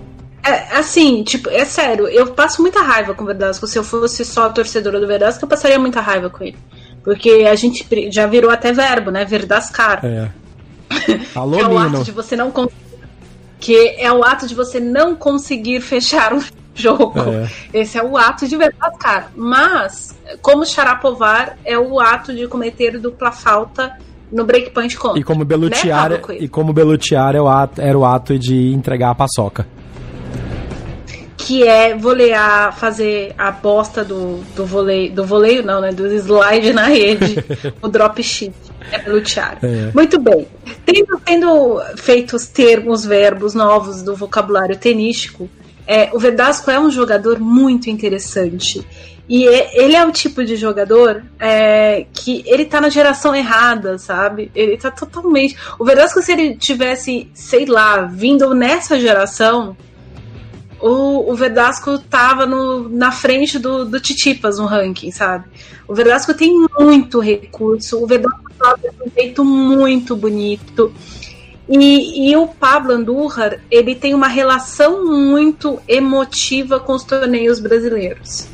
B: É, assim, tipo, é sério, eu passo muita raiva com o Verdasco. Se eu fosse só torcedora do Verdasco, eu passaria muita raiva com ele. Porque a gente já virou até verbo, né? Verdascar.
A: É. Alô,
B: que é o
A: Nino.
B: ato de você não conseguir. Que é o ato de você não conseguir fechar um jogo.
A: É.
B: Esse é o ato de verdascar. Mas, como Charapovar, é o ato de cometer dupla falta no breakpoint contra.
A: E como Belutiar,
B: Né,
A: e como Belutiar é o ato, era o ato de entregar a paçoca.
B: Que é volear, fazer a bosta do, do voleio, do voleio não, né, do slide na rede, o drop sheet, é lutear.
A: É.
B: Muito bem. Tendo, tendo feito os termos, verbos novos do vocabulário tenístico, é, o Verdasco é um jogador muito interessante. E é- ele é o tipo de jogador é, que ele tá na geração errada, sabe? Ele tá totalmente. O Verdasco, se ele tivesse, sei lá, vindo nessa geração, o, o Verdasco tava no, na frente do, do Titipas no ranking, sabe? O Verdasco tem muito recurso, o Verdasco de um jeito muito bonito. E, e o Pablo Andújar, ele tem uma relação muito emotiva com os torneios brasileiros,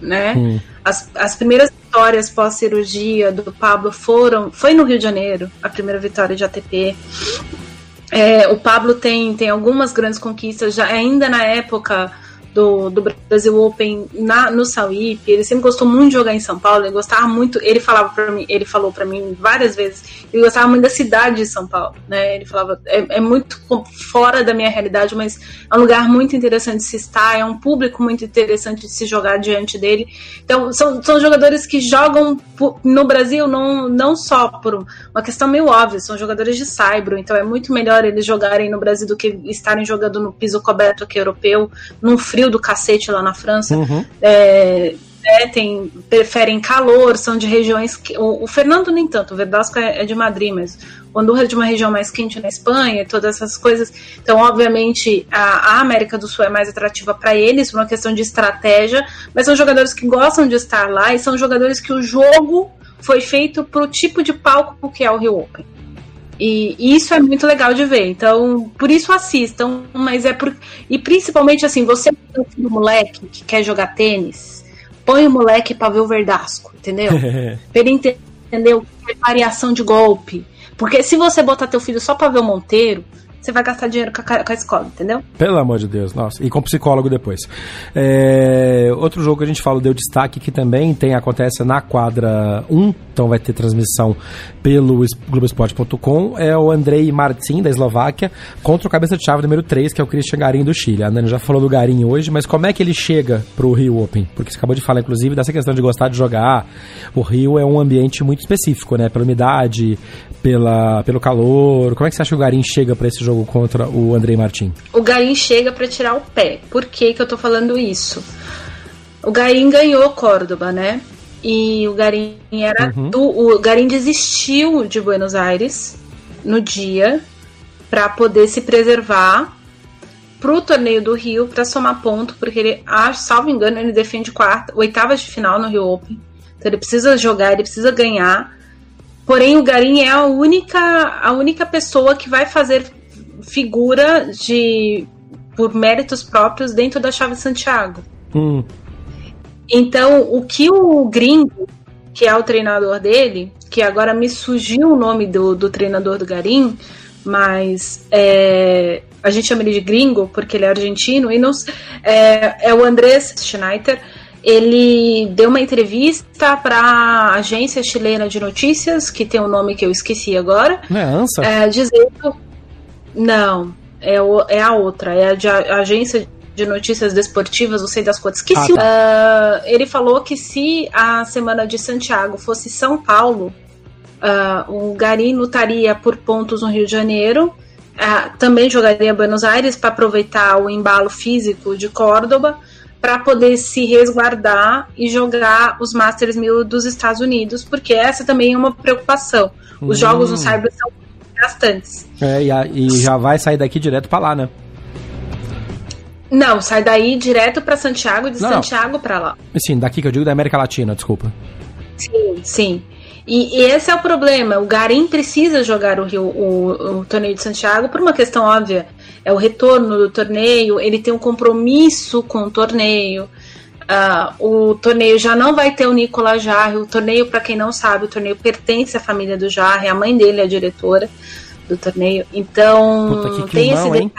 B: né?
A: Hum.
B: As, as primeiras vitórias pós-cirurgia do Pablo foram. Foi no Rio de Janeiro, a primeira vitória de ATP. É, o Pablo tem, tem algumas grandes conquistas, já ainda na época do, do Brasil Open na, no Sauípe. Ele sempre gostou muito de jogar em São Paulo. Ele gostava muito. Ele falava para mim, ele falou para mim várias vezes. Ele gostava muito da cidade de São Paulo, né? Ele falava é, é muito fora da minha realidade, mas é um lugar muito interessante de se estar. É um público muito interessante de se jogar diante dele. Então são, são jogadores que jogam no Brasil não, não só por uma questão meio óbvia, são jogadores de saibro, então é muito melhor eles jogarem no Brasil do que estarem jogando no piso coberto aqui europeu, num frio do cacete lá na França.
A: Uhum.
B: É, é, tem, preferem calor, são de regiões. Que, o, o Fernando nem tanto, o Verdasco é, é de Madrid, mas o Andorra é de uma região mais quente na Espanha, e todas essas coisas. Então, obviamente, a, a América do Sul é mais atrativa para eles, por uma questão de estratégia, mas são jogadores que gostam de estar lá e são jogadores que o jogo foi feito pro tipo de palco que é o Rio Open. E, e isso é muito legal de ver. Então, por isso assistam, mas é por. E principalmente assim, você tem um moleque que quer jogar tênis, põe o moleque pra ver o verdasco, entendeu? pra ele ente- entender o que é variação de golpe. Porque se você botar teu filho só pra ver o Monteiro, você vai gastar dinheiro com a, com a escola, entendeu?
A: Pelo amor de Deus, nossa. E com psicólogo depois. É, outro jogo que a gente fala deu destaque que também tem acontece na quadra 1, então vai ter transmissão pelo es- Globoesporte.com, é o Andrei Martin, da Eslováquia, contra o cabeça de chave número 3, que é o Christian Garim do Chile. A Nani já falou do Garim hoje, mas como é que ele chega pro Rio Open? Porque você acabou de falar, inclusive, dessa questão de gostar de jogar. O Rio é um ambiente muito específico, né? Pela umidade, pela, pelo calor. Como é que você acha que o Garim chega para esse jogo contra o Andrei Martin?
B: o Garim chega pra tirar o pé. Por que, que eu tô falando isso? O Garim ganhou Córdoba, né? E o Garim era
A: Uhum.
B: do, o Garim desistiu de Buenos Aires no dia pra poder se preservar pro torneio do Rio pra somar ponto, porque ele, ah, salvo engano, ele defende quarta, oitavas de final no Rio Open. Então ele precisa jogar, ele precisa ganhar. Porém, o Garim é a única, a única pessoa que vai fazer figura de por méritos próprios dentro da chave Santiago.
A: Hum,
B: Então, o que o gringo, que é o treinador dele, que agora me surgiu o nome do, do treinador do Garim, mas é, a gente chama ele de gringo porque ele é argentino, e não, é, é o Andrés Schneider. Ele deu uma entrevista para a agência chilena de notícias, que tem um nome que eu esqueci agora,
A: não é ANSA?
B: é, dizendo. Não, é, o- é a outra, é a, de, a agência de notícias desportivas, não sei das quantas. Que
A: Ah, tá.
B: Ah, ele falou que se a semana de Santiago fosse São Paulo, ah, o Garim lutaria por pontos no Rio de Janeiro. ah, também jogaria Buenos Aires para aproveitar o embalo físico de Córdoba para poder se resguardar e jogar os Masters 1000 dos Estados Unidos, porque essa também é uma preocupação. Os
A: Hum.
B: jogos no Cyber são gastantes.
A: É, e, a- e já vai sair daqui direto pra lá, né?
B: Não, sai daí direto para Santiago e de
A: não.
B: Santiago para lá.
A: Sim, daqui que eu digo da América Latina, desculpa.
B: Sim, sim. E, e, esse é o problema. O Garim precisa jogar o, Rio, o, o, torneio de Santiago por uma questão óbvia. É o retorno do torneio, ele tem um compromisso com o torneio. Uh, o torneio já não vai ter o Nicolas Jarre. O torneio, para quem não sabe, o torneio pertence à família do Jarre. A mãe dele é a diretora do torneio. Então, Puta, tem esse detalhe. Hein?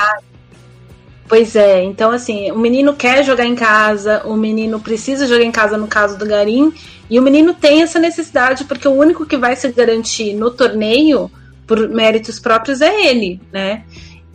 B: Pois é, então assim, o menino quer jogar em casa, o menino precisa jogar em casa no caso do Garim, e o menino tem essa necessidade, porque o único que vai se garantir no torneio, por méritos próprios, é ele, né?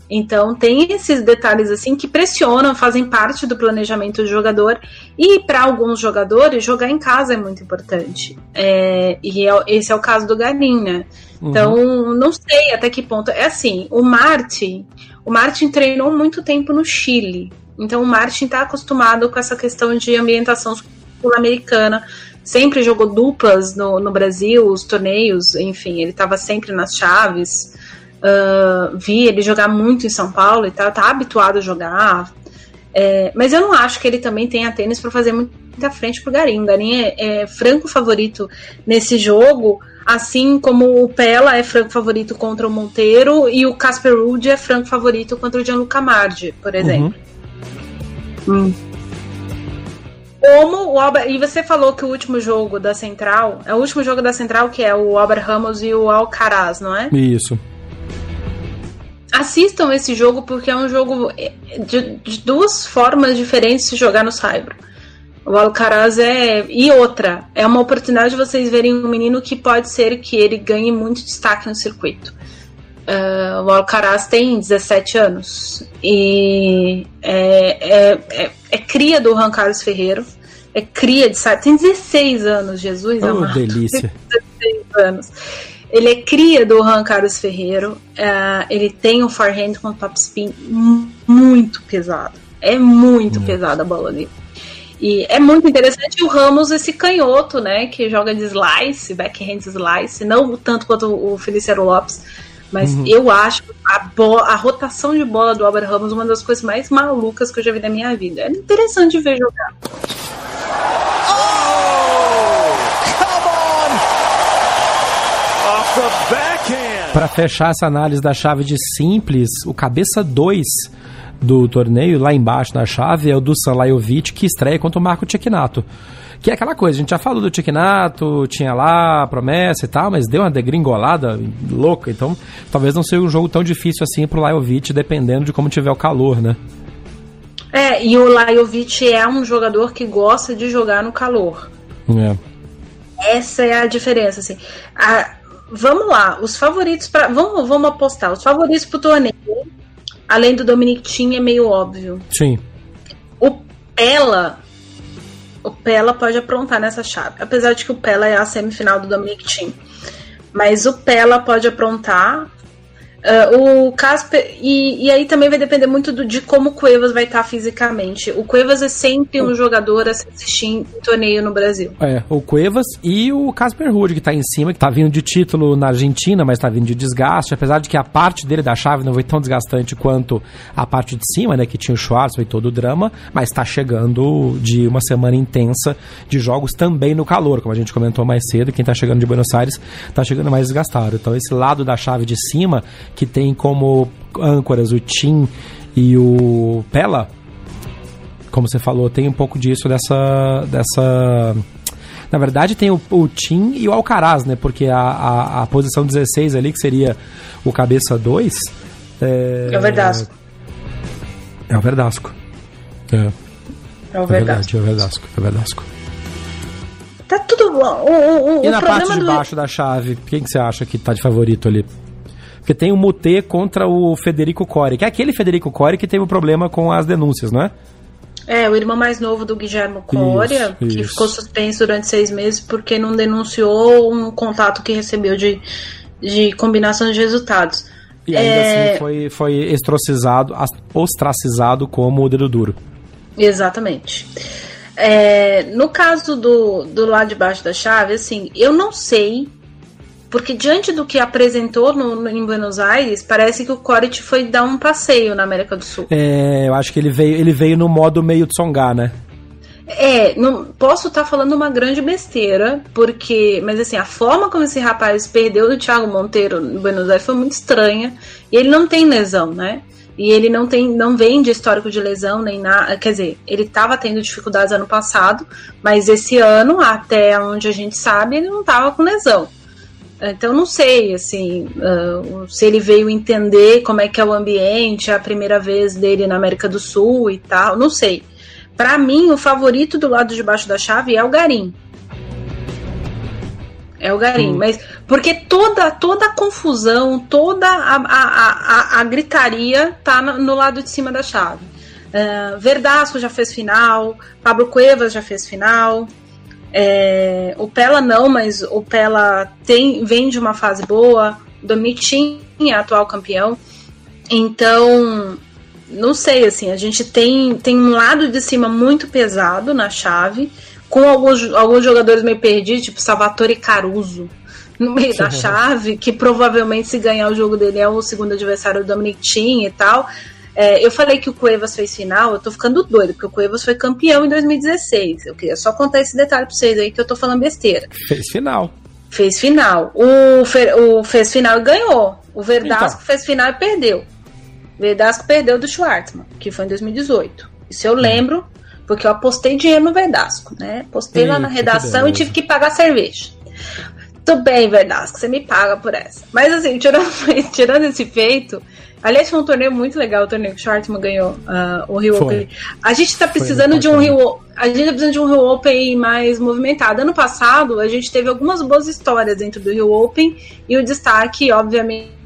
B: Então tem esses detalhes assim que pressionam, fazem parte do planejamento do jogador e para alguns jogadores jogar em casa é muito importante. É, e é, esse é o caso do Garim, né? Uhum. Então não sei até que ponto. É assim, o Martin, o Martin treinou muito tempo no Chile. Então o Martin está acostumado com essa questão de ambientação sul-americana. Sempre jogou duplas no, no Brasil, os torneios, enfim, ele estava sempre nas chaves. Uh, vi ele jogar muito em São Paulo e tal, tá habituado a jogar. É, mas eu não acho que ele também tenha tênis para fazer muita frente pro Garim. O Garim é, é franco favorito nesse jogo Assim como o Pella é franco favorito contra o Monteiro e o Casper Ruud é franco favorito contra o Gianluca Mardi, por exemplo. Uhum. Hum. Como o Albert, e você falou que o último jogo da Central é o último jogo da Central que é o Albert Ramos e o Alcaraz, não é?
A: Isso.
B: Assistam esse jogo porque é um jogo de, de duas formas diferentes de jogar no Cyber. O Alcaraz é. E outra, é uma oportunidade de vocês verem um menino que pode ser que ele ganhe muito destaque no circuito. Uh, o Alcaraz tem 17 anos e é, é, é, é cria do Juan Carlos Ferreiro, é cria de tem 16 anos, Jesus
A: oh, amado. delícia.
B: 16 anos. Ele é cria do Juan Carlos Ferreiro, uh, ele tem um forehand com top spin muito pesado. É muito hum. pesada a bola dele. E é muito interessante o Ramos, esse canhoto, né? Que joga de slice, backhand slice, não tanto quanto o Feliciano Lopes. Mas uhum. eu acho a, a rotação de bola do Albert Ramos uma das coisas mais malucas que eu já vi na minha vida. É interessante ver jogar. Oh,
A: Para fechar essa análise da chave de simples, o cabeça 2 do torneio, lá embaixo na chave, é o do Salajovic, que estreia contra o Marco Tchekinato. Que é aquela coisa, a gente já falou do Tchekinato, tinha lá a promessa e tal, mas deu uma degringolada louca, então talvez não seja um jogo tão difícil assim pro Lajovic, dependendo de como tiver o calor, né?
B: É, e o Lajovic é um jogador que gosta de jogar no calor. É. Essa é a diferença, assim. A, vamos lá, os favoritos para vamos, vamos apostar. Os favoritos pro torneio além do Dominic Thiem, é meio óbvio.
A: Sim.
B: O Pella. O Pella pode aprontar nessa chave. Apesar de que o Pella é a semifinal do Dominic Thiem. Mas o Pella pode aprontar. Uh, o Casper. E, e aí também vai depender muito do, de como o Cuevas vai estar fisicamente. O Cuevas é sempre um jogador a se assistir em torneio no Brasil.
A: É, o Cuevas e o Casper Ruud, que está em cima, que está vindo de título na Argentina, mas está vindo de desgaste. Apesar de que a parte dele da chave não foi tão desgastante quanto a parte de cima, né? Que tinha o Schwartz, foi todo o drama, mas está chegando de uma semana intensa de jogos também no calor, como a gente comentou mais cedo. Quem está chegando de Buenos Aires está chegando mais desgastado. Então, esse lado da chave de cima que tem como âncoras o Tim e o Pella, como você falou, tem um pouco disso dessa. dessa na verdade, tem o, o Tim e o Alcaraz, né? Porque a, a, a, posição 16 ali, que seria o cabeça 2.
B: É, é o Verdasco.
A: É o Verdasco.
B: É. É o Verdasco.
A: É, verdade, é o Verdasco. É o Verdasco.
B: Tá tudo bom. O, o,
A: e na parte de do... baixo da chave, quem que você acha que tá de favorito ali? Porque tem o Mutê contra o Federico Core, que é aquele Federico Core que teve o problema com as denúncias, não é?
B: É, o irmão mais novo do Guilherme Coria, isso, que isso. ficou suspenso durante seis meses porque não denunciou um contato que recebeu de, de combinação de resultados.
A: E ainda é... assim foi, foi estrocizado, ostracizado como o dedo duro.
B: Exatamente. É, no caso do, do lado de baixo da chave, assim, eu não sei porque diante do que apresentou no, no, em Buenos Aires, parece que o Corrit foi dar um passeio na América do Sul.
A: É, eu acho que ele veio, ele veio no modo meio Tsonga, né?
B: É, não posso estar tá falando uma grande besteira, porque, mas assim, a forma como esse rapaz perdeu do Thiago Monteiro no Buenos Aires foi muito estranha. E ele não tem lesão, né? E ele não tem, não vem de histórico de lesão nem nada. Quer dizer, ele estava tendo dificuldades ano passado, mas esse ano, até onde a gente sabe, ele não estava com lesão. Então não sei, assim, uh, se ele veio entender como é que é o ambiente, a primeira vez dele na América do Sul e tal, não sei. Para mim, o favorito do lado de baixo da chave é o Garim. É o Garim, hum. mas porque toda toda a confusão, toda a, a, a, a gritaria tá no, no, lado de cima da chave. Uh, Verdasco já fez final, Pablo Cuevas já fez final. É, o Pela não, mas o Pela tem, vem de uma fase boa. Dominic é atual campeão. Então, não sei, assim, a gente tem, tem um lado de cima muito pesado na chave, com alguns, alguns jogadores meio perdidos, tipo Salvatore Caruso, no meio da chave, que provavelmente se ganhar o jogo dele é o segundo adversário do Dominic Thiem e tal. É, eu falei que o Cuevas fez final, eu tô ficando doido, porque o Cuevas foi campeão em 2016. Eu queria só contar esse detalhe pra vocês aí que eu tô falando besteira.
A: Fez final.
B: Fez final. O, o fez final e ganhou. O Verdasco então. fez final e perdeu. Verdasco perdeu do Schwartzman, que foi em 2018. Isso eu lembro, porque eu apostei dinheiro no Verdasco, né? Postei Eita, lá na redação e tive que pagar cerveja. Tudo bem, Verdasco, você me paga por essa. Mas assim, tirando, tirando esse feito, aliás, foi um torneio muito legal, o torneio que o Schwartzman ganhou, uh, o Rio foi. Open. A gente tá precisando de um Rio. A gente tá precisando de um Rio Open mais movimentado. Ano passado, a gente teve algumas boas histórias dentro do Rio Open, e o destaque, obviamente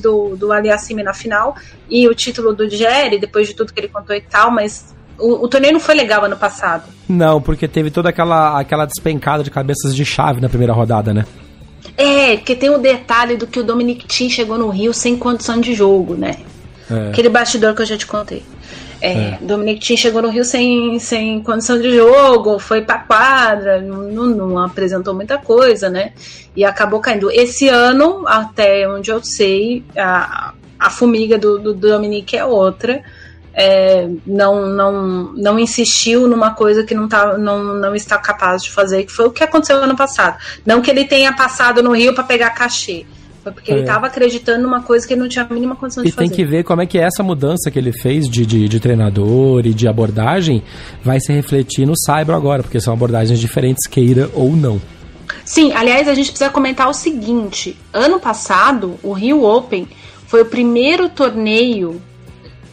B: do, do Aliassime na final e o título do Jerry, depois de tudo que ele contou e tal, mas o, o, torneio não foi legal ano passado.
A: Não, porque teve toda aquela, aquela despencada de cabeças de chave na primeira rodada, né?
B: É, porque tem o detalhe do que o Dominic Thiem chegou no Rio sem condição de jogo, né? É. Aquele bastidor que eu já te contei. É, é. Dominic Thiem chegou no Rio sem, sem condição de jogo, foi pra quadra, não, não, apresentou muita coisa, né? E acabou caindo. Esse ano, até onde eu sei, a, a fumiga do, do Dominic é outra. É, não, não, não insistiu numa coisa que não, tá, não, não está capaz de fazer, que foi o que aconteceu ano passado. Não que ele tenha passado no Rio para pegar cachê foi porque é. ele estava acreditando numa coisa que ele não tinha a mínima condição
A: e
B: de fazer.
A: E tem que ver como é que essa mudança que ele fez de, de, de, treinador e de abordagem vai se refletir no Cyber agora, porque são abordagens diferentes, queira ou não.
B: Sim, aliás, a gente precisa comentar o seguinte: ano passado, o Rio Open foi o primeiro torneio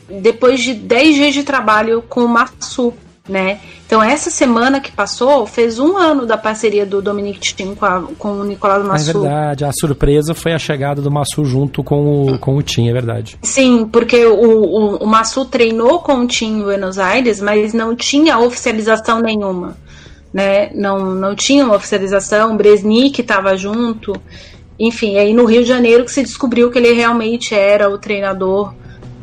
B: depois de 10 dias de trabalho com o Massu né? Então essa semana que passou fez um ano da parceria do Dominic Thiem com, a, com o Nicolau Massu.
A: É verdade, a surpresa foi a chegada do Massu junto com o, com o Tim, é verdade.
B: Sim, porque o, o, o Massu treinou com o Tim em Buenos Aires, mas não tinha oficialização nenhuma. Né? Não, não tinha uma oficialização, Bresnik estava junto. Enfim, aí no Rio de Janeiro que se descobriu que ele realmente era o treinador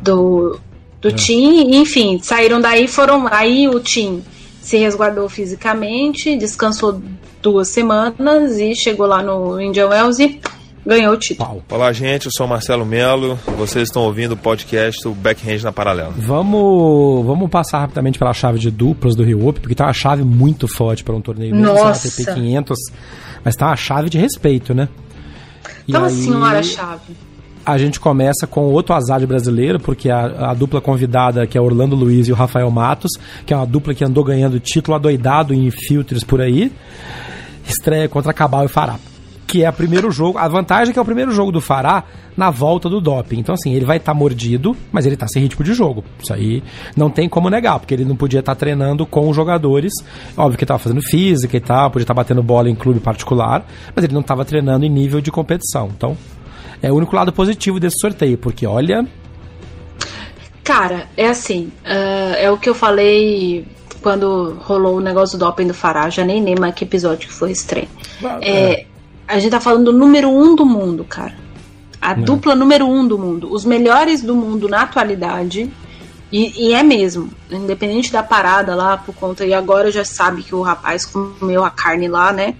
B: do, do é. Tim, enfim, saíram daí, foram aí o Tim se resguardou fisicamente, descansou duas semanas e chegou lá no Indian Wells e ganhou o título.
C: Olá, gente, eu sou Marcelo Melo vocês estão ouvindo o podcast o Backhand na Paralela.
A: Vamos, vamos passar rapidamente pela chave de duplas do Rio Open, porque tá uma chave muito forte para um torneio
B: Nossa.
A: ATP 500, mas tá uma chave de respeito, né?
B: E então, aí... senhora chave
A: a gente começa com outro azar de brasileiro, porque a, a, dupla convidada, que é Orlando Luiz e o Rafael Matos, que é uma dupla que andou ganhando título adoidado em filtros por aí, estreia contra Cabal e Fará. Que é o primeiro jogo. A vantagem é que é o primeiro jogo do Fará na volta do doping. Então, assim, ele vai estar tá mordido, mas ele está sem ritmo de jogo. Isso aí não tem como negar, porque ele não podia estar tá treinando com os jogadores. Óbvio que estava fazendo física e tal, podia estar tá batendo bola em clube particular, mas ele não estava treinando em nível de competição. Então, é o único lado positivo desse sorteio, porque olha.
B: Cara, é assim, uh, é o que eu falei quando rolou o negócio do Open do Fará, já nem lembro que episódio que foi estranho. É, é. A gente tá falando do número um do mundo, cara. A é. dupla número um do mundo. Os melhores do mundo na atualidade. E, e, é mesmo. Independente da parada lá, por conta. E agora já sabe que o rapaz comeu a carne lá, né?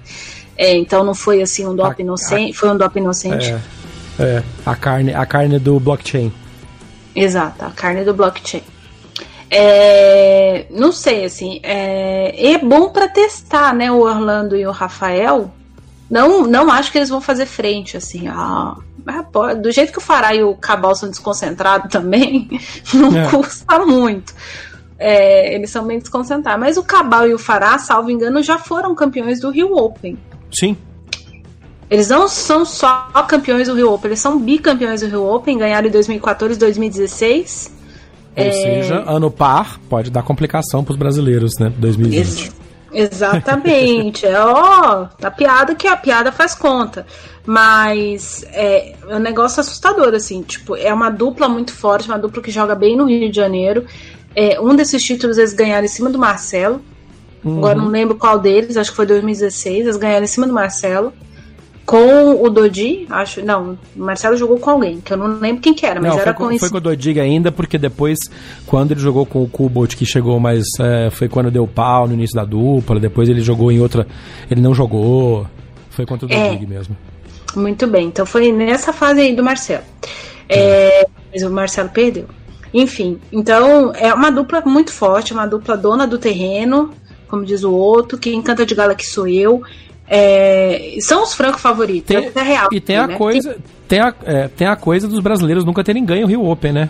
B: É, então não foi assim um dop inocente. Foi um dop inocente. É.
A: É, a carne, a carne do blockchain.
B: Exato, a carne do blockchain. É, não sei, assim, é, é bom para testar, né, o Orlando e o Rafael. Não, não acho que eles vão fazer frente, assim, ah, do jeito que o Fará e o Cabal são desconcentrados também, não é. custa muito. É, eles são bem desconcentrados. Mas o Cabal e o Fará, salvo engano, já foram campeões do Rio Open.
A: Sim.
B: Eles não são só campeões do Rio Open, eles são bicampeões do Rio Open, ganharam em 2014 e 2016.
A: Ou é... seja, ano par pode dar complicação para os brasileiros, né? 2020. Ex
B: exatamente. é ó, a piada que a piada faz conta. Mas é, é um negócio assustador, assim. Tipo, é uma dupla muito forte, uma dupla que joga bem no Rio de Janeiro. É, um desses títulos eles ganharam em cima do Marcelo. Uhum. Agora não lembro qual deles, acho que foi 2016. Eles ganharam em cima do Marcelo com o Dodi, acho. Não, o Marcelo jogou com alguém, que eu não lembro quem que era, mas
A: não,
B: era
A: com,
B: com
A: Foi com o Dodi ainda, porque depois, quando ele jogou com o Kubot, que chegou mais. É, foi quando deu pau no início da dupla, depois ele jogou em outra. Ele não jogou. Foi contra o Dodi é, mesmo.
B: Muito bem, então foi nessa fase aí do Marcelo. É. É, mas o Marcelo perdeu. Enfim, então é uma dupla muito forte, uma dupla dona do terreno, como diz o outro, que encanta de gala que sou eu. É, são os francos favoritos,
A: tem, é real. E tem a né? coisa, tem a, é, tem a coisa dos brasileiros nunca terem ganho o Rio Open, né?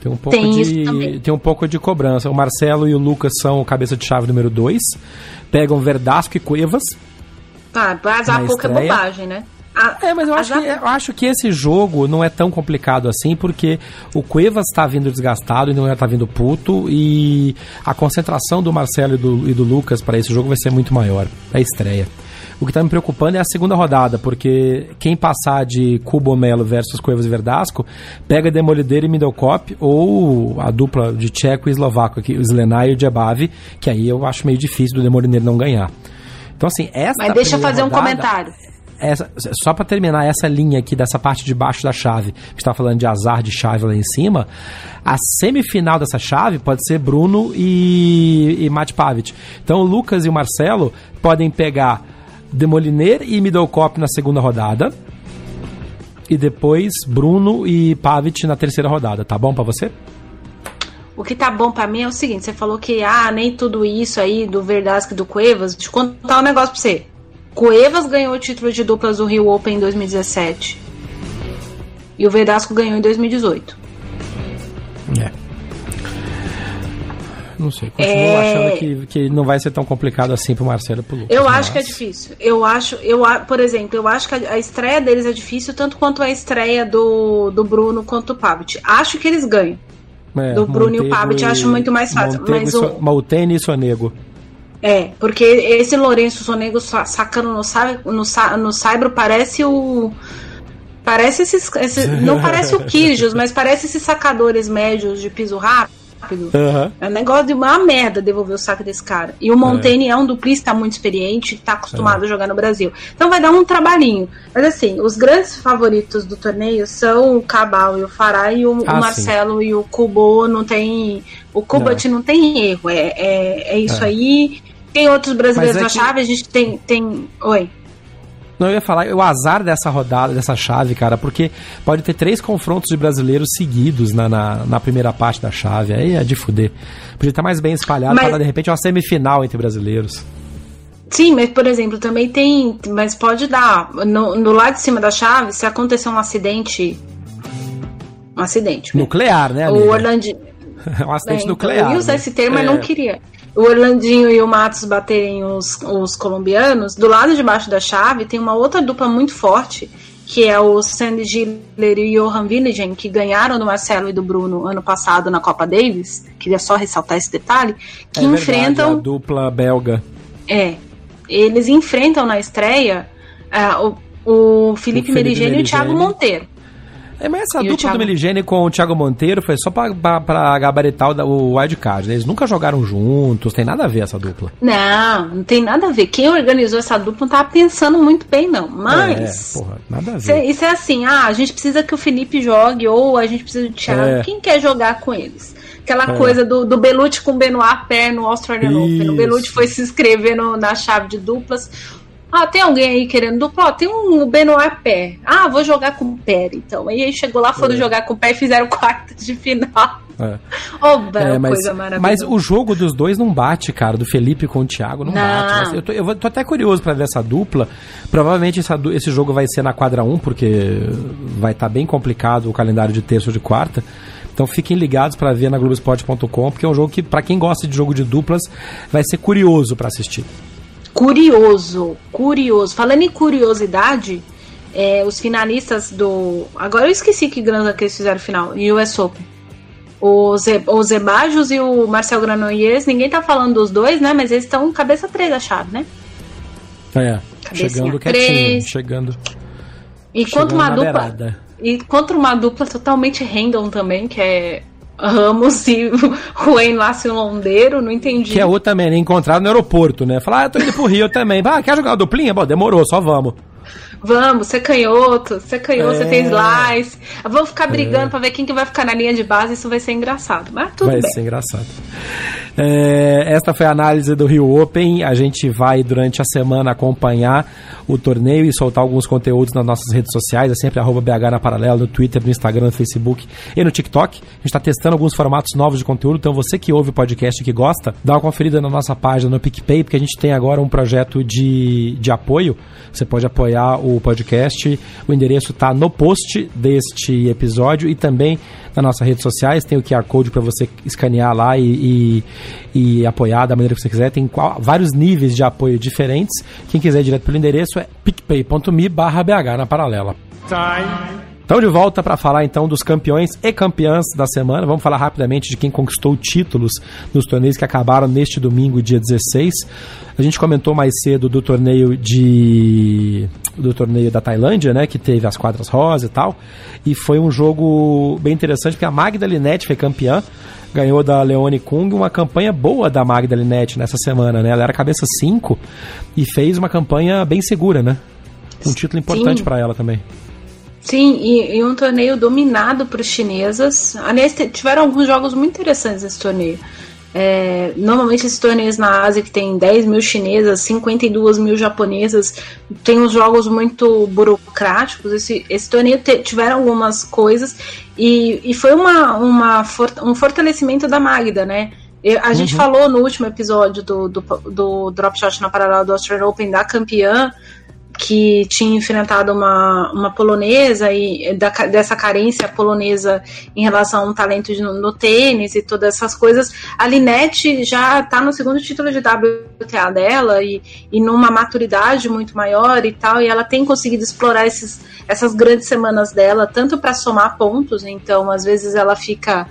A: Tem um pouco tem de tem um pouco de cobrança. O Marcelo e o Lucas são cabeça de chave número 2. Pegam Verdasco e Cuevas.
B: Tá, mas a pouco é bobagem, né?
A: É, mas eu acho, que, eu acho que esse jogo não é tão complicado assim, porque o Cuevas está vindo desgastado e não está vindo puto, e a concentração do Marcelo e do, e do Lucas para esse jogo vai ser muito maior. É a estreia. O que está me preocupando é a segunda rodada, porque quem passar de Cubo Melo versus Cuevas e Verdasco pega Demolideiro e Middlecop ou a dupla de Tcheco e Eslovaco aqui, o Slenai e o Djebavi, que aí eu acho meio difícil do Demolideiro não ganhar. Então, assim, essa.
B: Mas deixa eu fazer rodada, um comentário
A: essa, só para terminar essa linha aqui dessa parte de baixo da chave, que está falando de azar de chave lá em cima, a semifinal dessa chave pode ser Bruno e, e Matt Pavic. Então o Lucas e o Marcelo podem pegar Demoliner e Middlecop na segunda rodada. E depois Bruno e Pavic na terceira rodada, tá bom para você?
B: O que tá bom para mim é o seguinte, você falou que ah, nem tudo isso aí do Verdasco e do Cuevas, deixa eu contar um negócio pra você. Cuevas ganhou o título de duplas do Rio Open em 2017. E o Vedasco ganhou em 2018.
A: É. Não sei, continuo é... achando que, que não vai ser tão complicado assim pro Marcelo e pro Lucas.
B: Eu mas... acho que é difícil. Eu acho, eu, por exemplo, eu acho que a, estreia deles é difícil, tanto quanto a estreia do, do Bruno quanto o Pabit. Acho que eles ganham. É, do Bruno e o Pabit, acho muito mais fácil.
A: Montego mas o... E Sonego.
B: É, porque esse Lourenço Sonego sacando no, no, no Saibro parece o. Parece esses. Esse, não parece o Quijos, mas parece esses sacadores médios de piso rápido. Uhum. É um negócio de uma merda devolver o saque desse cara. E o Montaigne é, é um duplista muito experiente, está acostumado é. a jogar no Brasil. Então vai dar um trabalhinho. Mas assim, os grandes favoritos do torneio são o Cabal e o Fará e o, ah, o Marcelo sim. e o Kubo não tem. O Kubat não. não tem erro. É, é, é isso é. aí. Tem outros brasileiros é na que... chave, a gente tem, tem. Oi.
A: Não, eu ia falar o azar dessa rodada, dessa chave, cara, porque pode ter três confrontos de brasileiros seguidos na, na, na primeira parte da chave. Aí é de fuder. Podia estar mais bem espalhado mas... para de repente uma semifinal entre brasileiros.
B: Sim, mas por exemplo, também tem. Mas pode dar. No, no lado de cima da chave, se acontecer um acidente. Um acidente.
A: Nuclear, né?
B: Amiga? O Orlando.
A: um acidente é, nuclear. Então, eu ia
B: usar né? esse termo, é. mas não queria o Orlandinho e o Matos baterem os, os colombianos, do lado de baixo da chave tem uma outra dupla muito forte, que é o Sandy Giller e o Johan Willigen, que ganharam do Marcelo e do Bruno ano passado na Copa Davis. Queria só ressaltar esse detalhe. Que é enfrentam.
A: Verdade, a dupla belga.
B: É. Eles enfrentam na estreia uh, o, o Felipe, Felipe Merigene e o Thiago Monteiro.
A: É, mas essa e dupla Thiago... do Meligene com o Thiago Monteiro foi só pra, pra, pra gabaritar o, o wildcard, né? Eles nunca jogaram juntos, tem nada a ver essa dupla.
B: Não, não tem nada a ver. Quem organizou essa dupla não tava pensando muito bem, não. Mas.
A: É, porra, nada a ver.
B: Isso é assim, ah, a gente precisa que o Felipe jogue, ou a gente precisa do Thiago. É. Quem quer jogar com eles? Aquela é. coisa do, do Belucci com o Benoit pé no Australian Open. O Belucci foi se inscrever no, na chave de duplas. Ah, tem alguém aí querendo dupla? Ó, tem um Benoit Pé. Ah, vou jogar com o Pé, então. E aí chegou lá, foram é. jogar com o Pé e fizeram quartas de final.
A: É.
B: Oh,
A: É, mas,
B: coisa maravilhosa.
A: mas o jogo dos dois não bate, cara. Do Felipe com o Thiago não,
B: Não.
A: bate. Eu, tô, eu tô até curioso pra ver essa dupla. Provavelmente essa esse jogo vai ser na quadra 1, porque vai estar bem complicado o calendário de terça ou de quarta. Então fiquem ligados pra ver na Globoesporte.com, porque é um jogo que, pra quem gosta de jogo de duplas, vai ser curioso pra assistir.
B: Curioso, curioso. Falando em curiosidade, é, os finalistas do. Agora eu esqueci que grana que eles fizeram final, US Open. O, Ze, o Zebajos e o Marcel Granollers, ninguém tá falando dos dois, né? Mas eles estão cabeça 3 da chave, né?
A: É,
B: Cabecinha
A: chegando quietinho, chegando.
B: E
A: chegando
B: contra uma dupla.
A: beirada.
B: E contra uma dupla totalmente random também, que é Ramos e o Enlace Londeiro, não entendi.
A: Que é outro também, né? Encontrado no aeroporto, né? Falar, ah, tô indo pro Rio também. Ah, quer jogar uma duplinha? Bom, demorou, só vamos.
B: Vamos, você é canhoto, você é canhoto,
A: É.
B: você tem slice. Vamos ficar brigando pra ver quem que vai ficar na linha de base, isso vai ser engraçado. Mas tudo
A: vai
B: bem.
A: ser engraçado. É, esta foi a análise do Rio Open. A gente vai durante a semana acompanhar o torneio e soltar alguns conteúdos nas nossas redes sociais. É sempre arroba BH na Paralela, no Twitter, no Instagram, no Facebook e no TikTok. A gente está testando alguns formatos novos de conteúdo. Então você que ouve o podcast e que gosta, dá uma conferida na nossa página no PicPay, porque a gente tem agora um projeto de, de apoio. Você pode apoiar o podcast. O endereço está no post deste episódio e também nas nossas redes sociais. Tem o QR Code para você escanear lá e, e, e apoiar da maneira que você quiser. Tem vários níveis de apoio diferentes. Quem quiser ir direto pelo endereço é picpay.me barra BH na paralela. Estamos de volta para falar então dos campeões e campeãs da semana. Vamos falar rapidamente de quem conquistou títulos nos torneios que acabaram neste domingo, dia 16. A gente comentou mais cedo do torneio de do torneio da Tailândia, né, que teve as quadras rosa e tal. E foi um jogo bem interessante porque a Magda Linette foi campeã, ganhou da Leone Kung, uma campanha boa da Magda Linette nessa semana, né? Ela era cabeça 5 e fez uma campanha bem segura, né? Um título importante para ela também.
B: Sim, e, e um torneio dominado por chinesas. Aliás, tiveram alguns jogos muito interessantes nesse torneio. É, normalmente esses torneios na Ásia que tem 10 mil chinesas, 52 mil japonesas, tem uns jogos muito burocráticos. Esse, esse torneio te- tiveram algumas coisas e, e foi uma, uma for- um fortalecimento da Magda, né? Eu- a gente falou no último episódio do, do, do Drop Shot na paralela do Australian Open da campeã que tinha enfrentado uma, uma polonesa e da, dessa carência polonesa em relação a um talento no tênis e todas essas coisas. A Linette já está no segundo título de WTA dela e, e numa maturidade muito maior e tal, e ela tem conseguido explorar esses, essas grandes semanas dela, tanto para somar pontos, então às vezes ela fica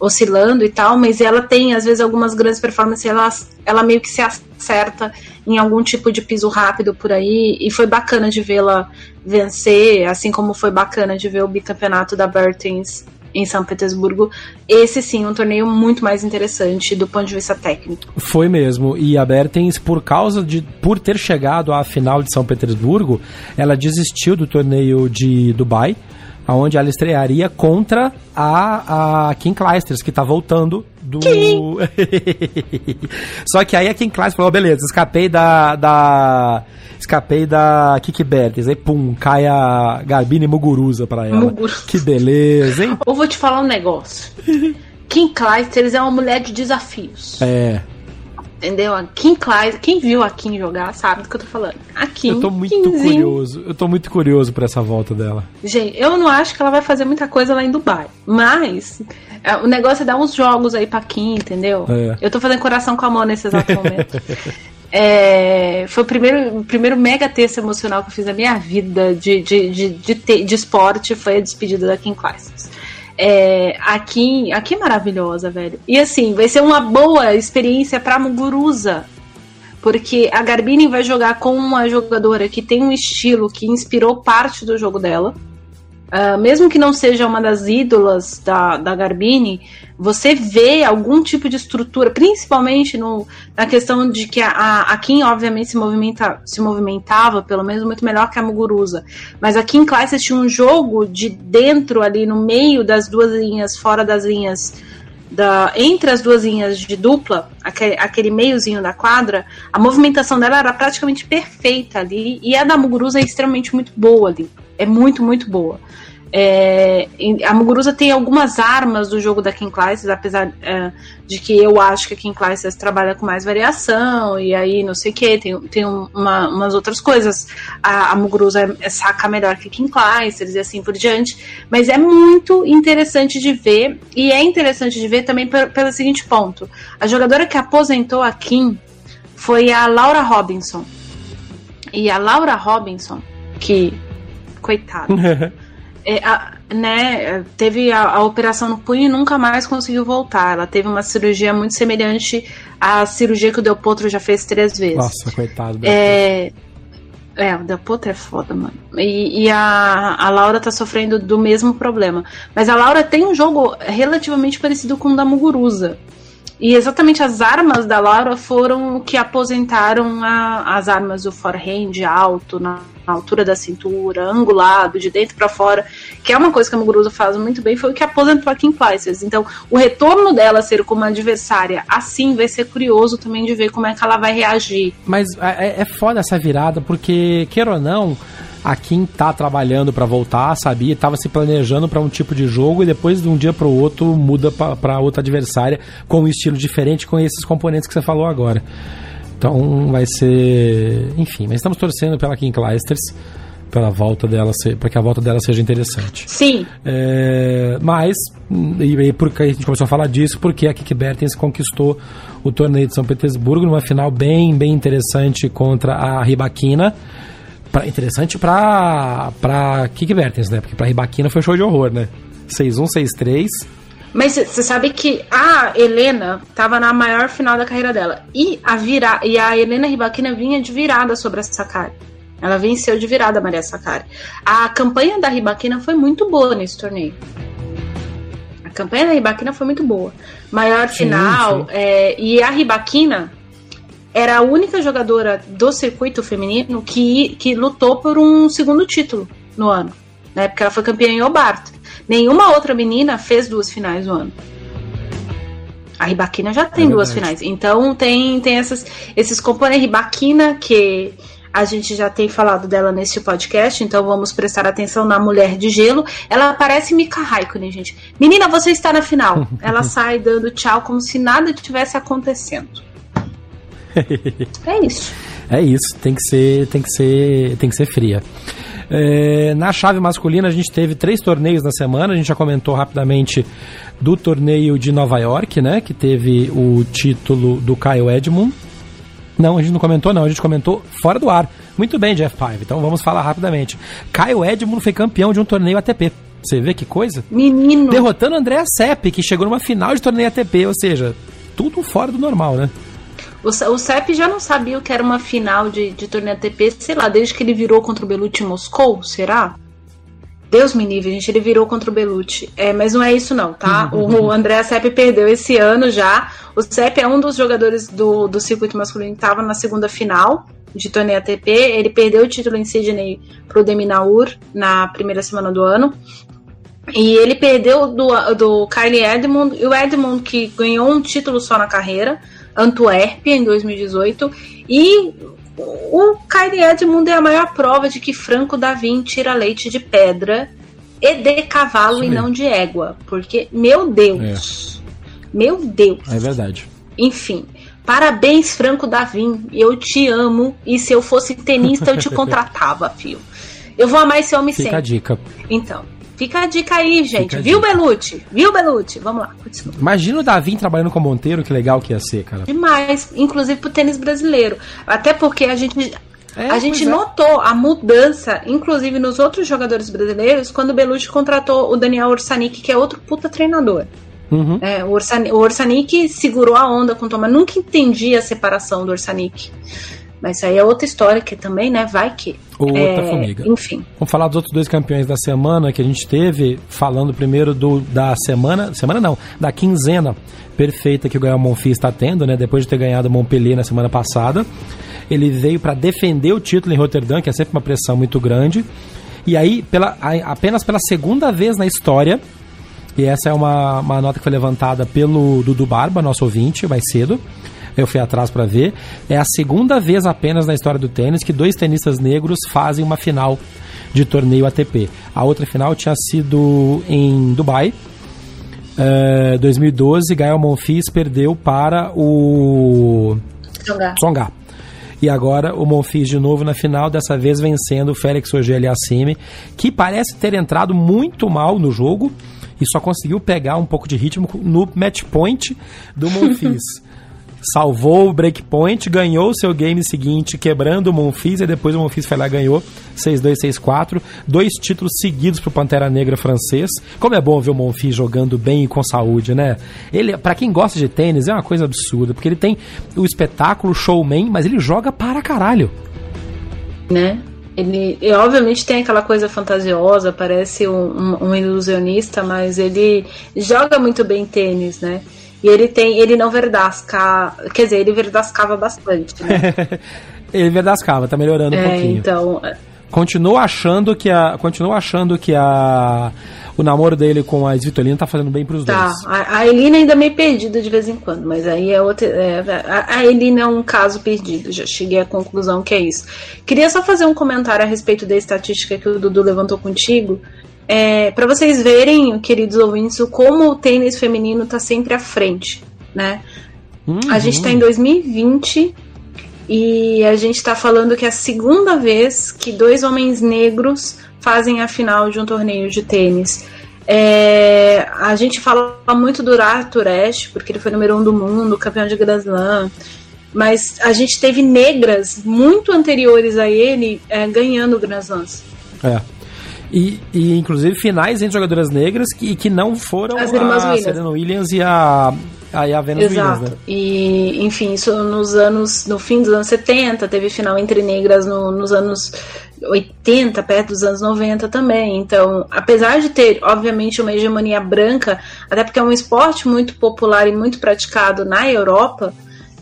B: oscilando e tal, mas ela tem às vezes algumas grandes performances, ela, ela meio que se acerta em algum tipo de piso rápido por aí, e foi bacana de vê-la vencer, assim como foi bacana de ver o bicampeonato da Bertens em São Petersburgo. Esse sim, um torneio muito mais interessante do ponto de vista técnico.
A: Foi mesmo. E a Bertens, por causa de. por ter chegado à final de São Petersburgo, ela desistiu do torneio de Dubai, onde ela estrearia contra a, a Kim Clijsters, que tá voltando do. Só que aí a Kim Clijsters falou: beleza, escapei da. da escapei da Kiki Bertens. Aí pum, cai a Garbine Muguruza pra ela.
B: Muguruza.
A: Que beleza, hein?
B: Ou vou te falar um negócio. Kim Clijsters é uma mulher de desafios.
A: É.
B: Entendeu? A Kim Clijsters, quem viu a Kim jogar sabe do que eu tô falando. A Kim,
A: Eu tô muito
B: Kimzinho.
A: curioso. Eu tô muito curioso por essa volta dela.
B: Gente, eu não acho que ela vai fazer muita coisa lá em Dubai. Mas é, o negócio é dar uns jogos aí pra Kim, entendeu?
A: É.
B: Eu tô fazendo coração com a mão nesse exato momento. É, foi o primeiro, o primeiro mega texto emocional que eu fiz na minha vida de, de, de, de, te- de esporte foi a despedida da Kim Clijsters. É, a Kim, a Kim é maravilhosa, velho. E assim, vai ser uma boa experiência pra Muguruza. Porque a Garbine vai jogar com uma jogadora que tem um estilo que inspirou parte do jogo dela. Ah, mesmo que não seja uma das ídolas da, da Garbine, você vê algum tipo de estrutura, principalmente no, na questão de que a, a, Kim, obviamente, se, movimenta, se movimentava, pelo menos, muito melhor que a Muguruza. Mas a Kim Clijsters tinha um jogo de dentro ali, no meio das duas linhas, fora das linhas, da, entre as duas linhas de dupla, aquele, aquele meiozinho da quadra, a movimentação dela era praticamente perfeita ali, e a da Muguruza é extremamente muito boa ali. É muito, muito boa. É, a Muguruza tem algumas armas do jogo da King Classes, apesar é, de que eu acho que a King Classes trabalha com mais variação, e aí não sei o que, tem, tem uma, umas outras coisas. A, a Muguruza é, saca melhor que a King Classes e assim por diante. Mas é muito interessante de ver, e é interessante de ver também pelo seguinte ponto: a jogadora que aposentou a Kim foi a Laura Robinson. E a Laura Robinson, que. Coitada. é, a, né, teve a, a, operação no punho e nunca mais conseguiu voltar. Ela teve uma cirurgia muito semelhante à cirurgia que o Del Potro já fez três vezes.
A: Nossa, coitado.
B: É, é, o Del Potro é foda, mano. E, e, a, a Laura tá sofrendo do mesmo problema. Mas a Laura tem um jogo relativamente parecido com o da Muguruza. E exatamente as armas da Laura foram o que aposentaram a, as armas do forehand alto, na, na, altura da cintura, angulado, de dentro para fora, que é uma coisa que a Muguruza faz muito bem, foi o que aposentou a Kim Clijsters. Então, o retorno dela ser como adversária assim vai ser curioso também de ver como é que ela vai reagir.
A: Mas é, é foda essa virada, porque, queira ou não a Kim tá trabalhando para voltar, sabia, estava se planejando para um tipo de jogo e depois de um dia para o outro muda para outra adversária com um estilo diferente, com esses componentes que você falou agora. Então vai ser, enfim, mas estamos torcendo pela Kim Clijsters pela volta dela para que a volta dela seja interessante.
B: Sim.
A: É, mas e, e porque a gente começou a falar disso porque a Kiki Bertens conquistou o torneio de São Petersburgo numa final bem bem interessante contra a Ribaquina pra, interessante pra, pra Kik Bertens, né? Porque pra Ribaquina foi show de horror, né? 6-1, 6-3.
B: Mas você sabe que a Helena estava na maior final da carreira dela. E a, vira, e a Helena Ribaquina vinha de virada sobre a Sakari. Ela venceu de virada a Maria Sakari. A campanha da Ribaquina foi muito boa nesse torneio. A campanha da Ribaquina foi muito boa. Maior sim, final. Sim. É, e a Ribaquina era a única jogadora do circuito feminino que, que lutou por um segundo título no ano. Né? Porque ela foi campeã em Hobart. Nenhuma outra menina fez duas finais no ano. A Ribaquina já tem é duas finais. Então tem, tem essas, esses componentes. Ribaquina, que a gente já tem falado dela nesse podcast, então vamos prestar atenção na Mulher de Gelo. Ela parece Mika Raikkonen, gente. Menina, você está na final. Ela sai dando tchau como se nada tivesse acontecendo é isso.
A: É isso, tem que ser, tem que ser, tem que ser fria. É, na chave masculina a gente teve três torneios na semana, a gente já comentou rapidamente do torneio de Nova York, né, que teve o título do Kyle Edmund. Não, a gente não comentou não, a gente comentou fora do ar. Muito bem, Jeff Pive, então vamos falar rapidamente. Kyle Edmund foi campeão de um torneio ATP. Você vê que coisa?
B: Menino!
A: Derrotando André Sepp, que chegou numa final de torneio ATP, ou seja, tudo fora do normal, né?
B: O, o CEP já não sabia o que era uma final de, de torneio ATP, sei lá, desde que ele virou contra o Belucci Moscou, será? Deus me livre, gente, ele virou contra o Belucci. É, mas não é isso não, tá? o, o André Sepp perdeu esse ano já. O Sepp é um dos jogadores do, do circuito masculino que estava na segunda final de torneio ATP. Ele perdeu o título em Sydney pro Deminaur na primeira semana do ano. E ele perdeu do, do Kylie Edmund, e o Edmund que ganhou um título só na carreira, Antuérpia em 2018 e o Kyrie Edmund é a maior prova de que Franco Davin tira leite de pedra e de cavalo e não de égua, porque meu Deus, é. meu Deus,
A: é verdade.
B: Enfim, parabéns Franco Davin, eu te amo e se eu fosse tenista eu te contratava, filho. Eu vou amar esse homem
A: Fica
B: sempre.
A: a dica.
B: Então, Fica a dica aí, gente. Viu. Belucci? Viu, Belucci? Vamos lá,
A: continua. Imagina o Davi trabalhando com o Monteiro, que legal que ia ser, cara.
B: Demais, inclusive pro tênis brasileiro. Até porque a gente é, a gente é. notou a mudança, inclusive nos outros jogadores brasileiros, quando o Belucci contratou o Daniel Orsanic, que é outro puta treinador. Uhum. É, o, Orsanic, o Orsanic segurou a onda com o Thomas. Nunca entendi a separação do Orsanic. Mas aí é outra história que também, né? Vai que.
A: Outra é, formiga.
B: Enfim.
A: Vamos falar dos outros dois campeões da semana que a gente teve, falando primeiro do da semana. Semana não, da quinzena perfeita que o Gael Monfils está tendo, né? Depois de ter ganhado Montpellier na semana passada. Ele veio para defender o título em Roterdã, que é sempre uma pressão muito grande. E aí, pela, apenas pela segunda vez na história, e essa é uma, uma nota que foi levantada pelo Dudu Barba, nosso ouvinte, mais cedo eu fui atrás para ver. É a segunda vez apenas na história do tênis que dois tenistas negros fazem uma final de torneio ATP. A outra final tinha sido em Dubai. Uh, 2012, Gael Monfils perdeu para o
B: Tsonga.
A: Tsonga. E agora o Monfils de novo na final, dessa vez vencendo o Félix Auger-Aliassime, que parece ter entrado muito mal no jogo e só conseguiu pegar um pouco de ritmo no match point do Monfils. Salvou o breakpoint, ganhou o seu game seguinte, quebrando o Monfils, e depois o Monfils foi lá e ganhou 6-2, 6-4. Dois títulos seguidos pro Pantera Negra francês. Como é bom ver o Monfils jogando bem e com saúde, né? Ele, para quem gosta de tênis, é uma coisa absurda, porque ele tem o espetáculo showman, mas ele joga para caralho.
B: Né? Ele, ele, obviamente tem aquela coisa fantasiosa, parece um, um, um, ilusionista, mas ele joga muito bem tênis, né? E ele tem, ele não verdasca, quer dizer, ele verdascava bastante, né?
A: ele verdascava, tá melhorando um
B: é,
A: pouquinho.
B: Então,
A: Continuo achando que a. Continuo achando que a. O namoro dele com a Svitolina tá fazendo bem pros
B: tá.
A: dois.
B: A, a Elina ainda é meio perdida de vez em quando, mas aí é outra. É, a Elina é um caso perdido, já cheguei à conclusão que é isso. Queria só fazer um comentário a respeito da estatística que o Dudu levantou contigo. É, para vocês verem, queridos ouvintes, como o tênis feminino tá sempre à frente, né?
A: Uhum.
B: A gente tá em 2020 e a gente está falando que é a segunda vez que dois homens negros fazem a final de um torneio de tênis. É, a gente fala muito do Arthur Ashe, porque ele foi número um do mundo, campeão de Grand Slam. Mas a gente teve negras muito anteriores a ele é, ganhando Grand Slams.
A: É. E, e, inclusive finais entre jogadoras negras que, que não foram
B: As irmãs
A: a
B: Williams.
A: Serena Williams e a, a, e a Venus
B: Exato.
A: Williams, né?
B: E, enfim, isso nos anos. No fim dos anos 70, teve final entre negras no, nos anos 80, perto dos anos 90 também. Então, apesar de ter, obviamente, uma hegemonia branca, até porque é um esporte muito popular e muito praticado na Europa.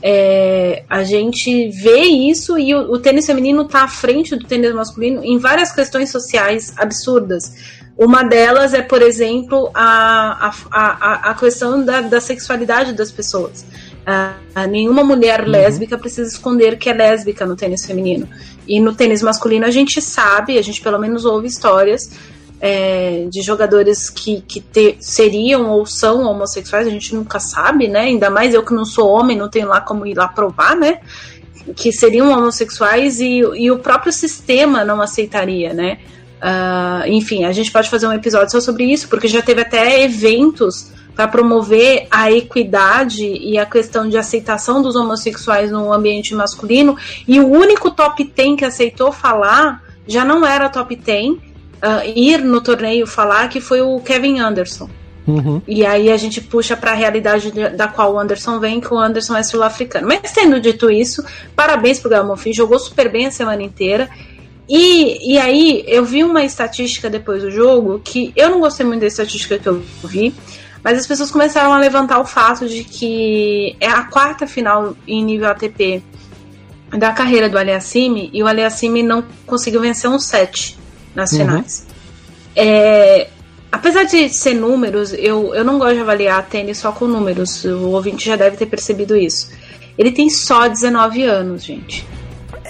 B: É, a gente vê isso e o, o tênis feminino está à frente do tênis masculino em várias questões sociais absurdas. Uma delas é, por exemplo, a, a, a, a questão da, da sexualidade das pessoas. Uh, nenhuma mulher uhum. lésbica precisa esconder que é lésbica no tênis feminino. E no tênis masculino a gente sabe, a gente pelo menos ouve histórias é, de jogadores que, que te, seriam ou são homossexuais, a gente nunca sabe, né? Ainda mais eu que não sou homem, não tenho lá como ir lá provar, né? Que seriam homossexuais e, e o próprio sistema não aceitaria, né? Uh, enfim, a gente pode fazer um episódio só sobre isso, porque já teve até eventos para promover a equidade e a questão de aceitação dos homossexuais no ambiente masculino, e o único top 10 que aceitou falar já não era top 10, uh, ir no torneio falar que foi o Kevin Anderson.
A: Uhum.
B: E aí a gente puxa para a realidade de, da qual o Anderson vem, que o Anderson é sul-africano. Mas tendo dito isso, parabéns pro Gamofi, jogou super bem a semana inteira. E, e aí eu vi uma estatística depois do jogo que eu não gostei muito da estatística que eu vi, mas as pessoas começaram a levantar o fato de que é a quarta final em nível ATP da carreira do Aliassime e o Aliassime não conseguiu vencer um set nas
A: Uhum.
B: finais. É, apesar de ser números, eu, eu não gosto de avaliar tênis só com números. O ouvinte já deve ter percebido isso. Ele tem só 19 anos, gente.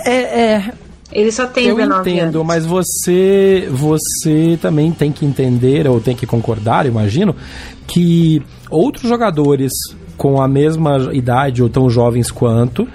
A: É, é,
B: Ele só tem
A: eu
B: 19
A: entendo,
B: anos.
A: mas você, você também tem que entender, ou tem que concordar, imagino, que outros jogadores com a mesma idade ou tão jovens quanto qu-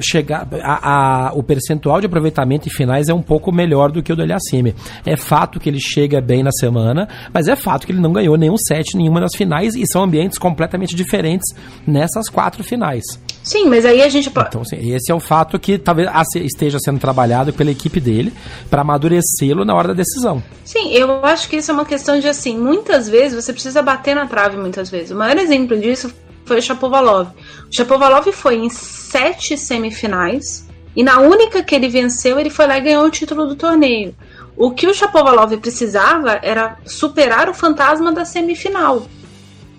A: chegar a, a- o percentual de aproveitamento em finais é um pouco melhor do que o do Eliassime. É fato que ele chega bem na semana, mas é fato que ele não ganhou nenhum set nenhuma das finais e são ambientes completamente diferentes nessas quatro finais.
B: Sim, mas aí a gente pode.
A: Então, assim, esse é o fato que talvez esteja sendo trabalhado pela equipe dele para amadurecê-lo na hora da decisão.
B: Sim, eu acho que isso é uma questão de assim, muitas vezes você precisa bater na trave muitas vezes. O maior exemplo disso foi o Chapovalov. O Chapovalov foi em sete semifinais e na única que ele venceu, ele foi lá e ganhou o título do torneio. O que o Chapovalov precisava era superar o fantasma da semifinal.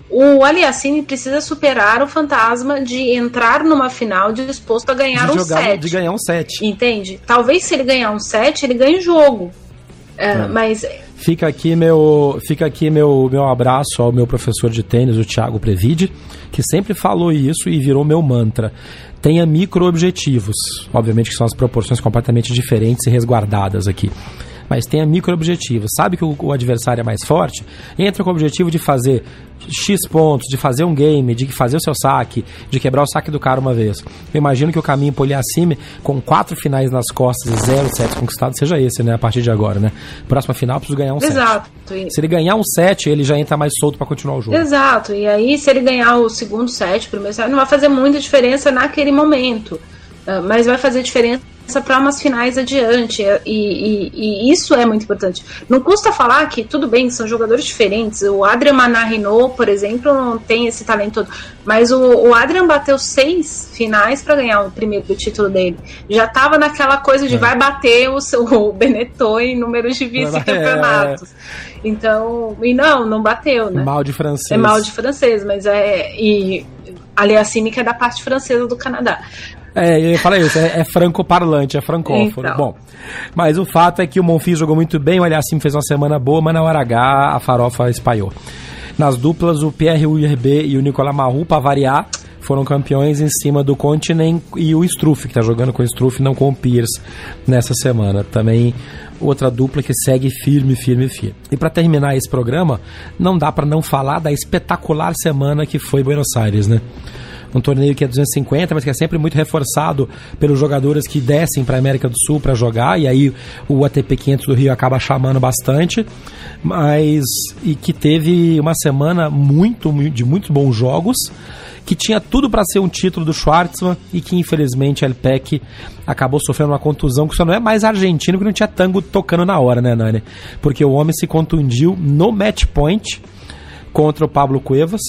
B: O Aliassime precisa superar o fantasma de entrar numa final disposto a ganhar
A: de,
B: um
A: jogar,
B: set.
A: de ganhar um set.
B: Entende? Talvez se ele ganhar um set, ele ganhe o jogo. É,
A: É.
B: Mas
A: Fica aqui meu, fica aqui meu, meu abraço ao meu professor de tênis, o Thiago Previde, que sempre falou isso e virou meu mantra. Tenha micro-objetivos. Obviamente que são as proporções completamente diferentes e resguardadas aqui. Mas tenha micro objetivos. Sabe que o, o adversário é mais forte? Entra com o objetivo de fazer X pontos, de fazer um game, de fazer o seu saque, de quebrar o saque do cara uma vez. Eu imagino que o caminho pro Eliassime, com quatro finais nas costas e zero sets conquistados, seja esse, né? A partir de agora, né? Próxima final, preciso ganhar um
B: Exato.
A: set. Se ele ganhar um set, ele já entra mais solto para continuar o jogo.
B: Exato. E aí, se ele ganhar o segundo set, o primeiro set, não vai fazer muita diferença naquele momento. Uh, mas vai fazer diferença para umas finais adiante. E, e, e, isso é muito importante. Não custa falar que, tudo bem, são jogadores diferentes. O Adrian Manarino, por exemplo, não tem esse talento todo. Mas o, o Adrian bateu seis finais para ganhar o primeiro título dele. Já tava naquela coisa de é. vai bater o, seu, o Benetton em números de vice-campeonatos. É. Então, e não, não bateu, né?
A: Mal de francês.
B: É mal de francês, mas é. E Aliassime, que é da parte francesa do Canadá.
A: É, eu falei isso, é, é franco-parlante, é francófono. Então. Bom, mas o fato é que o Monfils jogou muito bem, o Aliassim fez uma semana boa, mas na hora H a farofa espalhou. Nas duplas, o Pierre URB e o Nicolas Marru, para variar, foram campeões em cima do Continent e o Struff, que está jogando com o Struff, não com o Pierce nessa semana. Também outra dupla que segue firme, firme, firme. E para terminar esse programa, não dá para não falar da espetacular semana que foi Buenos Aires, né? Um torneio que é 250, mas que é sempre muito reforçado pelos jogadores que descem para a América do Sul para jogar, e aí o ATP 500 do Rio acaba chamando bastante, mas e que teve uma semana muito de muitos bons jogos, que tinha tudo para ser um título do Schwartzman e que infelizmente El Peck acabou sofrendo uma contusão que só não é mais argentino que não tinha tango tocando na hora, né, Nani? Porque o homem se contundiu no match point contra o Pablo Cuevas.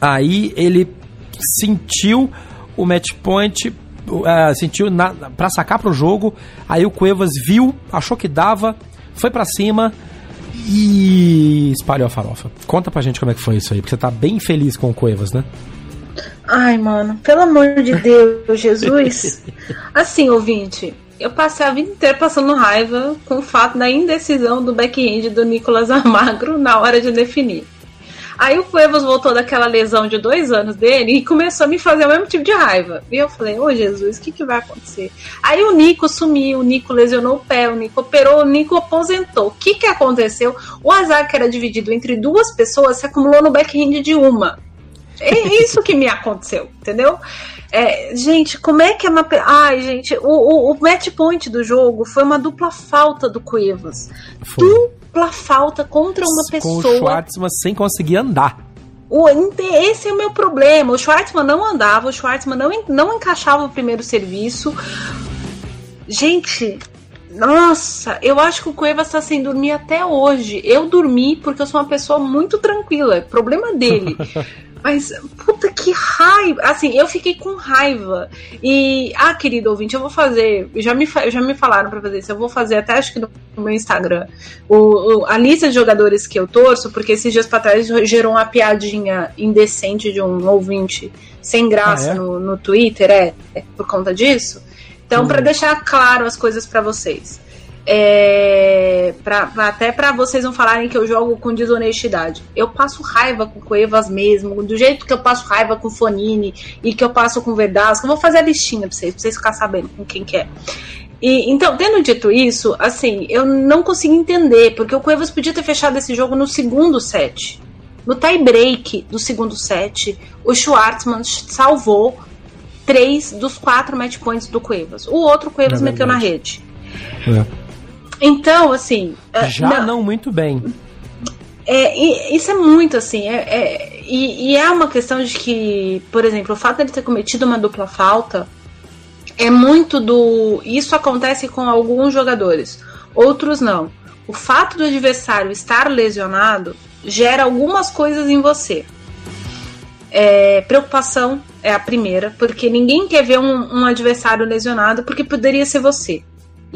A: Aí ele sentiu o match point, uh, sentiu para sacar pro jogo, aí o Cuevas viu, achou que dava, foi para cima e espalhou a farofa. Conta pra gente como é que foi isso aí, porque você tá bem feliz com o Cuevas, né?
B: Ai, mano, pelo amor de Deus, Jesus. Assim, ouvinte, eu passei a vida inteira passando raiva com o fato da indecisão do back-end do Nicolas Almagro na hora de definir. Aí o Cuevas voltou daquela lesão de dois anos dele e começou a me fazer o mesmo tipo de raiva. E eu falei, ô oh, Jesus, o que, que vai acontecer? Aí o Nico sumiu, o Nico lesionou o pé, o Nico operou, o Nico aposentou. O que, que aconteceu? O azar que era dividido entre duas pessoas se acumulou no backhand de uma. É isso que me aconteceu, entendeu? É, gente, como é que é uma. Ai, gente, o, o, o match point do jogo foi uma dupla falta do Cuevas. Foi. Dupla falta contra uma pessoa. Com
A: o Schwartzman sem conseguir andar.
B: O, esse é o meu problema. O Schwartzman não andava, o Schwartzman não, não encaixava o primeiro serviço. Gente, nossa, eu acho que o Cuevas está sem dormir até hoje. Eu dormi porque eu sou uma pessoa muito tranquila. É problema dele. Mas, puta que raiva. Assim, eu fiquei com raiva. E, ah, querido ouvinte, eu vou fazer. Já me, já me falaram para fazer isso. Eu vou fazer até acho que no meu Instagram. O, o, a lista de jogadores que eu torço, porque esses dias pra trás gerou uma piadinha indecente de um ouvinte sem graça ah, é? no, no Twitter, é, é, por conta disso. Então, hum. para deixar claro as coisas para vocês. É, pra, até para vocês não falarem que eu jogo com desonestidade. Eu passo raiva com Cuevas mesmo, do jeito que eu passo raiva com Fonini e que eu passo com Verdasco. Eu vou fazer a listinha pra vocês, pra vocês ficarem sabendo com quem que é. E, então, tendo dito isso, assim, eu não consigo entender, porque o Cuevas podia ter fechado esse jogo no segundo set. No tie break do segundo set, o Schwartzman salvou três dos quatro match points do Cuevas. O outro Cuevas é meteu na rede. É. Então, assim.
A: É, Já não, não muito bem.
B: É, isso é muito assim. É, é e, e, é uma questão de que, por exemplo, o fato de ele ter cometido uma dupla falta é muito do. Isso acontece com alguns jogadores, outros não. O fato do adversário estar lesionado gera algumas coisas em você. É, preocupação é a primeira, porque ninguém quer ver um, um adversário lesionado, porque poderia ser você.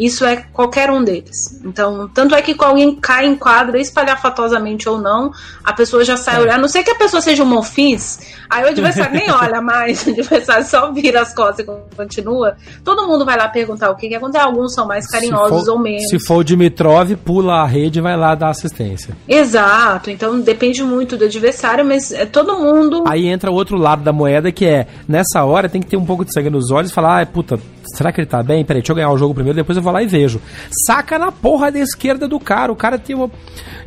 B: Isso é qualquer um deles. Então, tanto é que quando alguém cai em quadra, espalhafatosamente ou não, a pessoa já sai é. olhando. A não sei que a pessoa seja um monfins, aí o adversário nem olha mais, o adversário só vira as costas e continua. Todo mundo vai lá perguntar o que, que acontece. Alguns são mais carinhosos
A: for,
B: ou menos.
A: Se for o Dimitrov, pula a rede e vai lá dar assistência.
B: Exato. Então depende muito do adversário, mas é todo mundo.
A: Aí entra o outro lado da moeda que é, nessa hora tem que ter um pouco de sangue nos olhos e falar, ah, puta, será que ele tá bem? Peraí, deixa eu ganhar o jogo primeiro, depois eu vou lá e vejo. Saca na porra da esquerda do cara. O cara tem uma...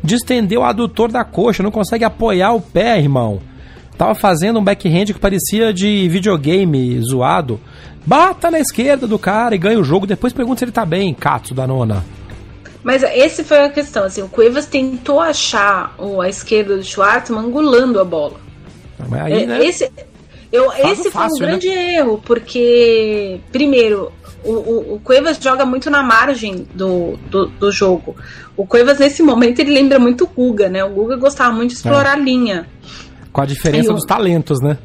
A: distendeu o adutor da coxa, não consegue apoiar o pé, irmão. Tava fazendo um backhand que parecia de videogame zoado. Bata na esquerda do cara e ganha o jogo. Depois pergunta se ele tá bem, Katsu da nona.
B: Mas esse foi a questão, assim, o Cuevas tentou achar o, a esquerda do Schwartzman angulando a bola.
A: Mas aí,
B: É,
A: né?
B: Esse, eu, esse foi
A: fácil,
B: um
A: né?
B: grande erro, porque, primeiro, o, o, o Cuevas joga muito na margem do, do, do jogo. O Cuevas, nesse momento, ele lembra muito o Guga, né? O Guga gostava muito de explorar a linha.
A: Com a diferença
B: eu-
A: dos talentos, né?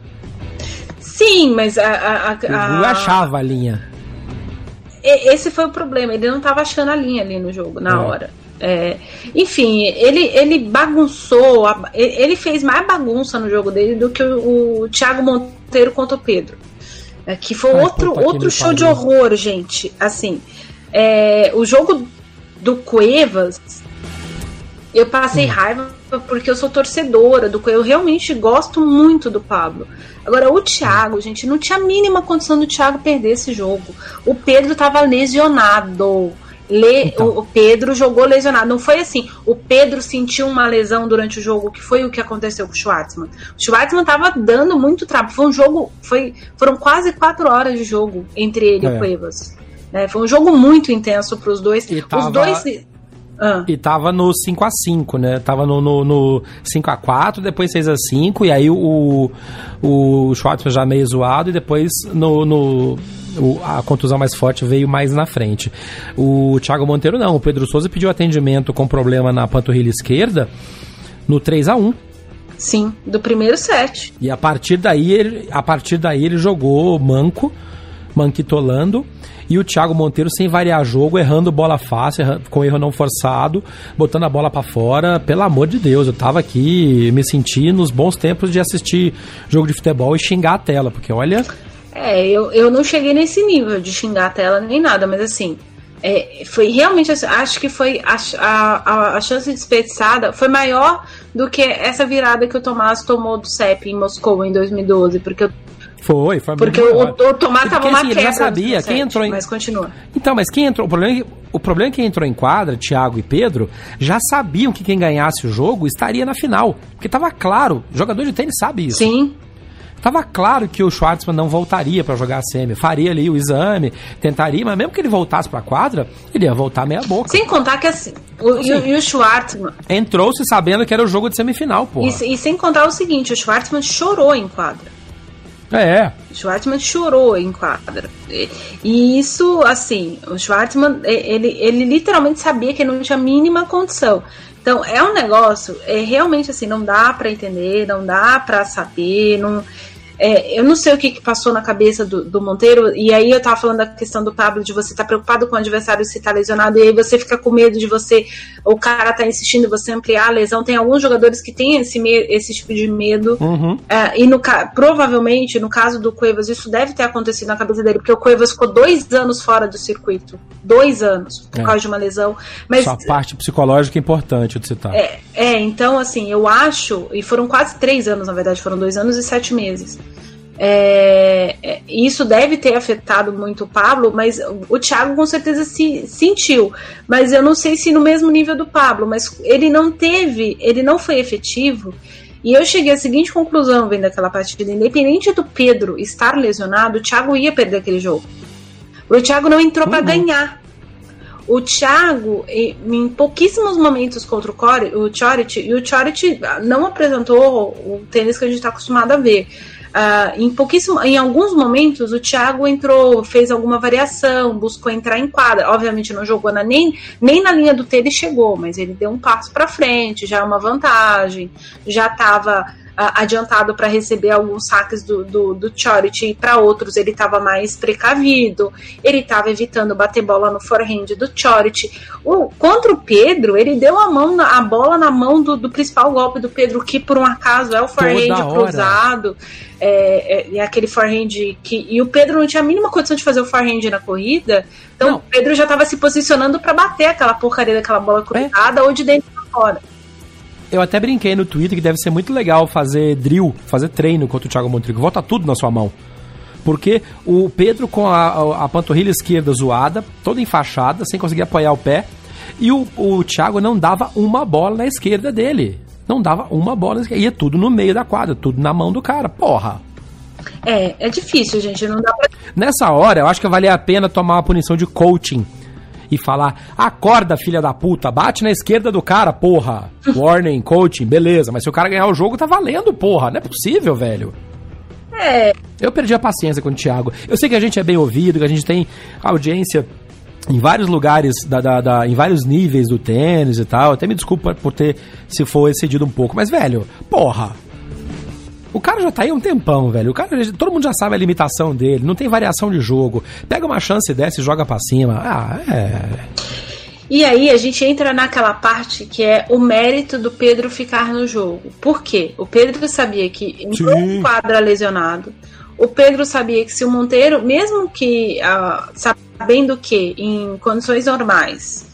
B: Sim, mas a, a, a-
A: O Guga achava a linha.
B: Esse foi o problema, ele não estava achando a linha ali no jogo, na
A: É.
B: hora. É, enfim, ele, ele bagunçou, ele fez mais bagunça no jogo dele do que o, o Thiago Monteiro contra o Pedro. É, que foi
A: Ai,
B: outro, outro show de horror, gente. Assim, é, o jogo do Cuevas, eu passei
A: Hum.
B: raiva porque eu sou torcedora do Cuevas. Eu realmente gosto muito do Pablo. Agora, o Thiago, gente, não tinha a mínima condição do Thiago perder esse jogo. O Pedro tava lesionado. Le-
A: Então.
B: o, Pedro jogou lesionado. Não foi assim. O Pedro sentiu uma lesão durante o jogo, que foi o que aconteceu com o Schwartzman. O Schwartzman tava dando muito trabalho. Foi um jogo. Foi, foram quase quatro horas de jogo entre ele e
A: É.
B: o Cuevas. né? Foi um jogo muito intenso para os dois.
A: E tava-
B: Os dois. Ah.
A: E tava no 5x5, né? Tava no, no, no 5x4, depois 6x5, e aí o, o Schwartzman já meio zoado, e depois no, no- o- a contusão mais forte veio mais na frente. O Thiago Monteiro não, o Pedro Souza pediu atendimento com problema na panturrilha esquerda no 3x1.
B: Sim, do primeiro set.
A: E a partir daí ele, a partir daí ele jogou manco, manquitolando, e o Thiago Monteiro sem variar jogo, errando bola fácil, erra- com erro não forçado, botando a bola pra fora. Pelo amor de Deus, eu tava aqui me senti nos bons tempos de assistir jogo de futebol e xingar a tela, porque olha,
B: É, eu, eu não cheguei nesse nível de xingar a tela nem nada, mas assim, é, foi realmente, assim, acho que foi a, a, a chance desperdiçada foi maior do que essa virada que o Tomás tomou do CEP em Moscou em 2012, porque, eu-
A: foi, foi
B: porque o, o Tomás
A: E
B: tava
A: porque,
B: uma
A: assim, ele já sabia, quem entrou em-
B: Mas continua.
A: Então, mas quem entrou. O problema, é que, o problema é que quem entrou em quadra, Thiago e Pedro, já sabiam que quem ganhasse o jogo estaria na final. Porque tava claro, jogador de tênis sabe isso.
B: Sim,
A: Tava claro que o Schwartzman não voltaria pra jogar a semi. Faria ali o exame, tentaria, mas mesmo que ele voltasse pra quadra, ele ia voltar meia boca.
B: sem contar que assim, o, e, o- e o Schwartzman,
A: Entrou-se sabendo que era o jogo de semifinal, pô.
B: e, e sem contar o seguinte, o Schwartzman chorou em quadra.
A: É,
B: O Schwartzman chorou em quadra. E, e isso, assim, o Schwartzman, ele, ele literalmente sabia que ele não tinha a mínima condição. Então, é um negócio, é realmente assim, não dá pra entender, não dá pra saber, não. É, eu não sei o que, que passou na cabeça do, do Monteiro, e aí eu tava falando da questão do Pablo, de você estar preocupado com o adversário se tá lesionado, e aí você fica com medo de você, o cara tá insistindo em você ampliar a lesão. Tem alguns jogadores que têm esse, esse tipo de medo.
A: uhum.
B: É, e no, provavelmente, no caso do Cuevas, isso deve ter acontecido na cabeça dele, porque o Cuevas ficou dois anos fora do circuito. Dois anos, por
A: É.
B: causa de uma lesão. Mas
A: Sua parte psicológica é importante de citar.
B: é, é, então, assim, eu acho, e foram quase três anos, na verdade, foram dois anos e sete meses. É, é, isso deve ter afetado muito o Pablo, mas o Thiago com certeza se sentiu. Mas eu não sei se no mesmo nível do Pablo, mas ele não teve, ele não foi efetivo. E eu cheguei à seguinte conclusão vendo aquela partida: independente do Pedro estar lesionado, o Thiago ia perder aquele jogo. O Thiago não entrou para
A: Uhum.
B: ganhar. O Thiago, em em pouquíssimos momentos contra o, Core, o Chorit, e o Chorit não apresentou o tênis que a gente está acostumado a ver. Ah, em, pouquíssimo, em alguns momentos, o Thiago entrou, fez alguma variação, buscou entrar em quadra. Obviamente, não jogou na, nem, nem na linha do tênis chegou, mas ele deu um passo para frente, já é uma vantagem. Já estava adiantado para receber alguns saques do, do, do Charity e para outros ele estava mais precavido, ele estava evitando bater bola no forehand do Charity. O, contra o Pedro, ele deu a mão na, a bola na mão do, do principal golpe do Pedro, que por um acaso é o forehand cruzado. É, é, é aquele forehand que. E o Pedro não tinha a mínima condição de fazer o forehand na corrida. Então
A: Não.
B: o Pedro já estava se posicionando para bater aquela porcaria daquela bola cruzada ou de dentro para fora.
A: Eu até brinquei no Twitter que deve ser muito legal fazer drill, fazer treino contra o Thiago Montrigo. Volta tudo na sua mão. Porque o Pedro com a, a, panturrilha esquerda zoada, toda enfaixada, sem conseguir apoiar o pé, e o, o Thiago não dava uma bola na esquerda dele. Não dava uma bola na esquerda. Ia tudo no meio da quadra, tudo na mão do cara. Porra!
B: É, é difícil, gente. Não dá pra...
A: Nessa hora, eu acho que valia a pena tomar uma punição de coaching e falar: acorda, filha da puta, bate na esquerda do cara, porra. Warning, coaching, beleza. Mas se o cara ganhar o jogo, tá valendo, porra. Não é possível, velho.
B: É.
A: Eu perdi a paciência com o Thiago. Eu sei que a gente é bem ouvido, que a gente tem audiência em vários lugares, da, da, da, em vários níveis do tênis e tal. Até me desculpa por ter, se for excedido um pouco. Mas, velho, porra. O cara já tá aí há um tempão, velho. O cara, todo mundo já sabe a limitação dele, não tem variação de jogo. Pega uma chance dessa e joga pra cima. Ah, é.
B: E aí a gente entra naquela parte que é o mérito do Pedro ficar no jogo. Por quê? O Pedro sabia que entrou um quadra lesionado. O Pedro sabia que se o Monteiro, mesmo que uh, sabendo que em condições normais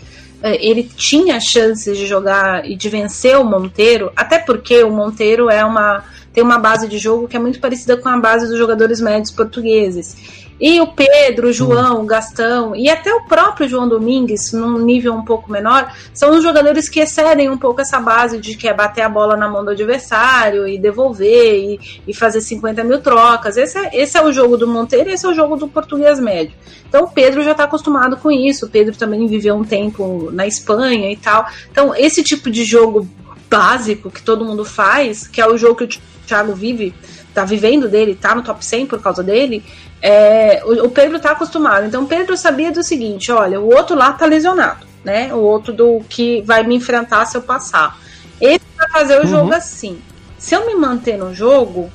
B: uh, ele tinha chances de jogar e de vencer o Monteiro, até porque o Monteiro é uma tem uma base de jogo que é muito parecida com a base dos jogadores médios portugueses. E o Pedro, o João, o Gastão e até o próprio João Domingues, num nível um pouco menor, são os jogadores que excedem um pouco essa base de que é bater a bola na mão do adversário e devolver e, e fazer 50 mil trocas. Esse é, esse é o jogo do Monteiro e esse é o jogo do português médio. Então o Pedro já está acostumado com isso. O Pedro também viveu um tempo na Espanha e tal. Então esse tipo de jogo básico que todo mundo faz, que é o jogo que o Thiago vive, tá vivendo dele, tá no top 100 por causa dele, é, o, o, Pedro tá acostumado. Então o Pedro sabia do seguinte: olha, o outro lá tá lesionado, né? O outro do que vai me enfrentar se eu passar. Ele vai fazer o uhum. jogo assim. Se eu me manter no jogo,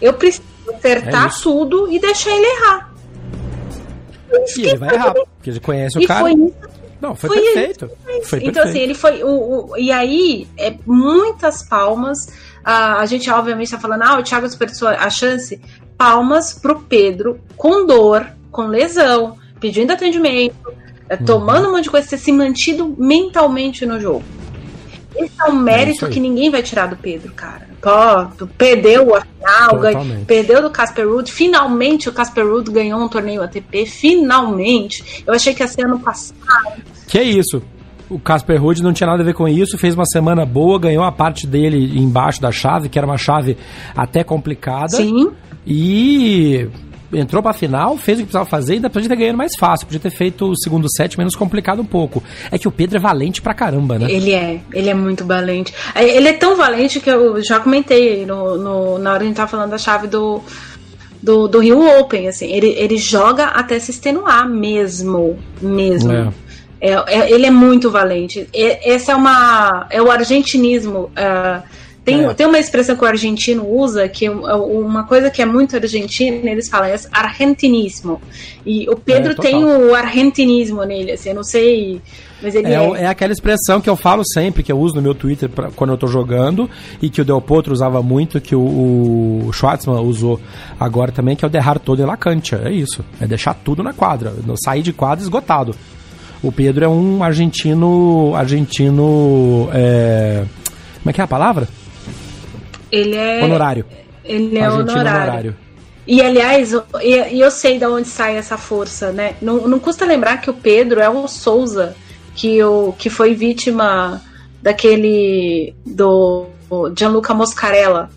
B: eu preciso acertar é tudo e deixar ele errar.
A: E ele vai errar, porque ele conhece o e cara. Foi isso não, foi, foi perfeito. Foi
B: então, perfeito. assim, ele foi. O, o, e aí, é, muitas palmas. A, a gente, obviamente, está falando, ah, o Thiago desperdiçou a chance. Palmas pro Pedro, com dor, com lesão, pedindo atendimento, é, uhum. tomando um monte de coisa, ter se mantido mentalmente no jogo. Esse é um mérito é que ninguém vai tirar do Pedro, cara. Perdeu a final, ganhou, perdeu do Casper Ruud. Finalmente o Casper Ruud ganhou um torneio ATP. Finalmente. Eu achei que ia ser ano passado.
A: Que é isso? O Casper Ruud não tinha nada a ver com isso, fez uma semana boa, ganhou a parte dele embaixo da chave, que era uma chave até complicada.
B: Sim.
A: E entrou pra final, fez o que precisava fazer e ainda podia ter ganhado mais fácil. Podia ter feito o segundo set menos complicado um pouco. É que o Pedro é valente pra caramba, né?
B: Ele é, ele é muito valente. É, ele é tão valente que eu já comentei no, no na hora que a gente tava falando da chave do. Do, do Rio Open, assim, ele, ele joga até se extenuar mesmo, mesmo. É. É, é, ele é muito valente. Essa é uma é o argentinismo. Uh, tem, é. tem uma expressão que o argentino usa, que é uma coisa que é muito argentina, eles falam é argentinismo. E o Pedro é, tem o argentinismo nele, assim, eu não sei. Mas ele
A: é, é, é. aquela expressão que eu falo sempre, que eu uso no meu Twitter pra, quando eu tô jogando, e que o Del Potro usava muito, que o, o Schwartzman usou agora também, que é o derrar todo em la cancha. É isso. É deixar tudo na quadra. Sair de quadra esgotado. O Pedro é um argentino. Argentino. É, como é que é a palavra?
B: Ele é.
A: Honorário.
B: Ele é honorário. honorário. E aliás, e, eu sei de onde sai essa força, né? Não, não custa lembrar que o Pedro é o Souza, que, o, que foi vítima daquele. do Gianluca Moscarella,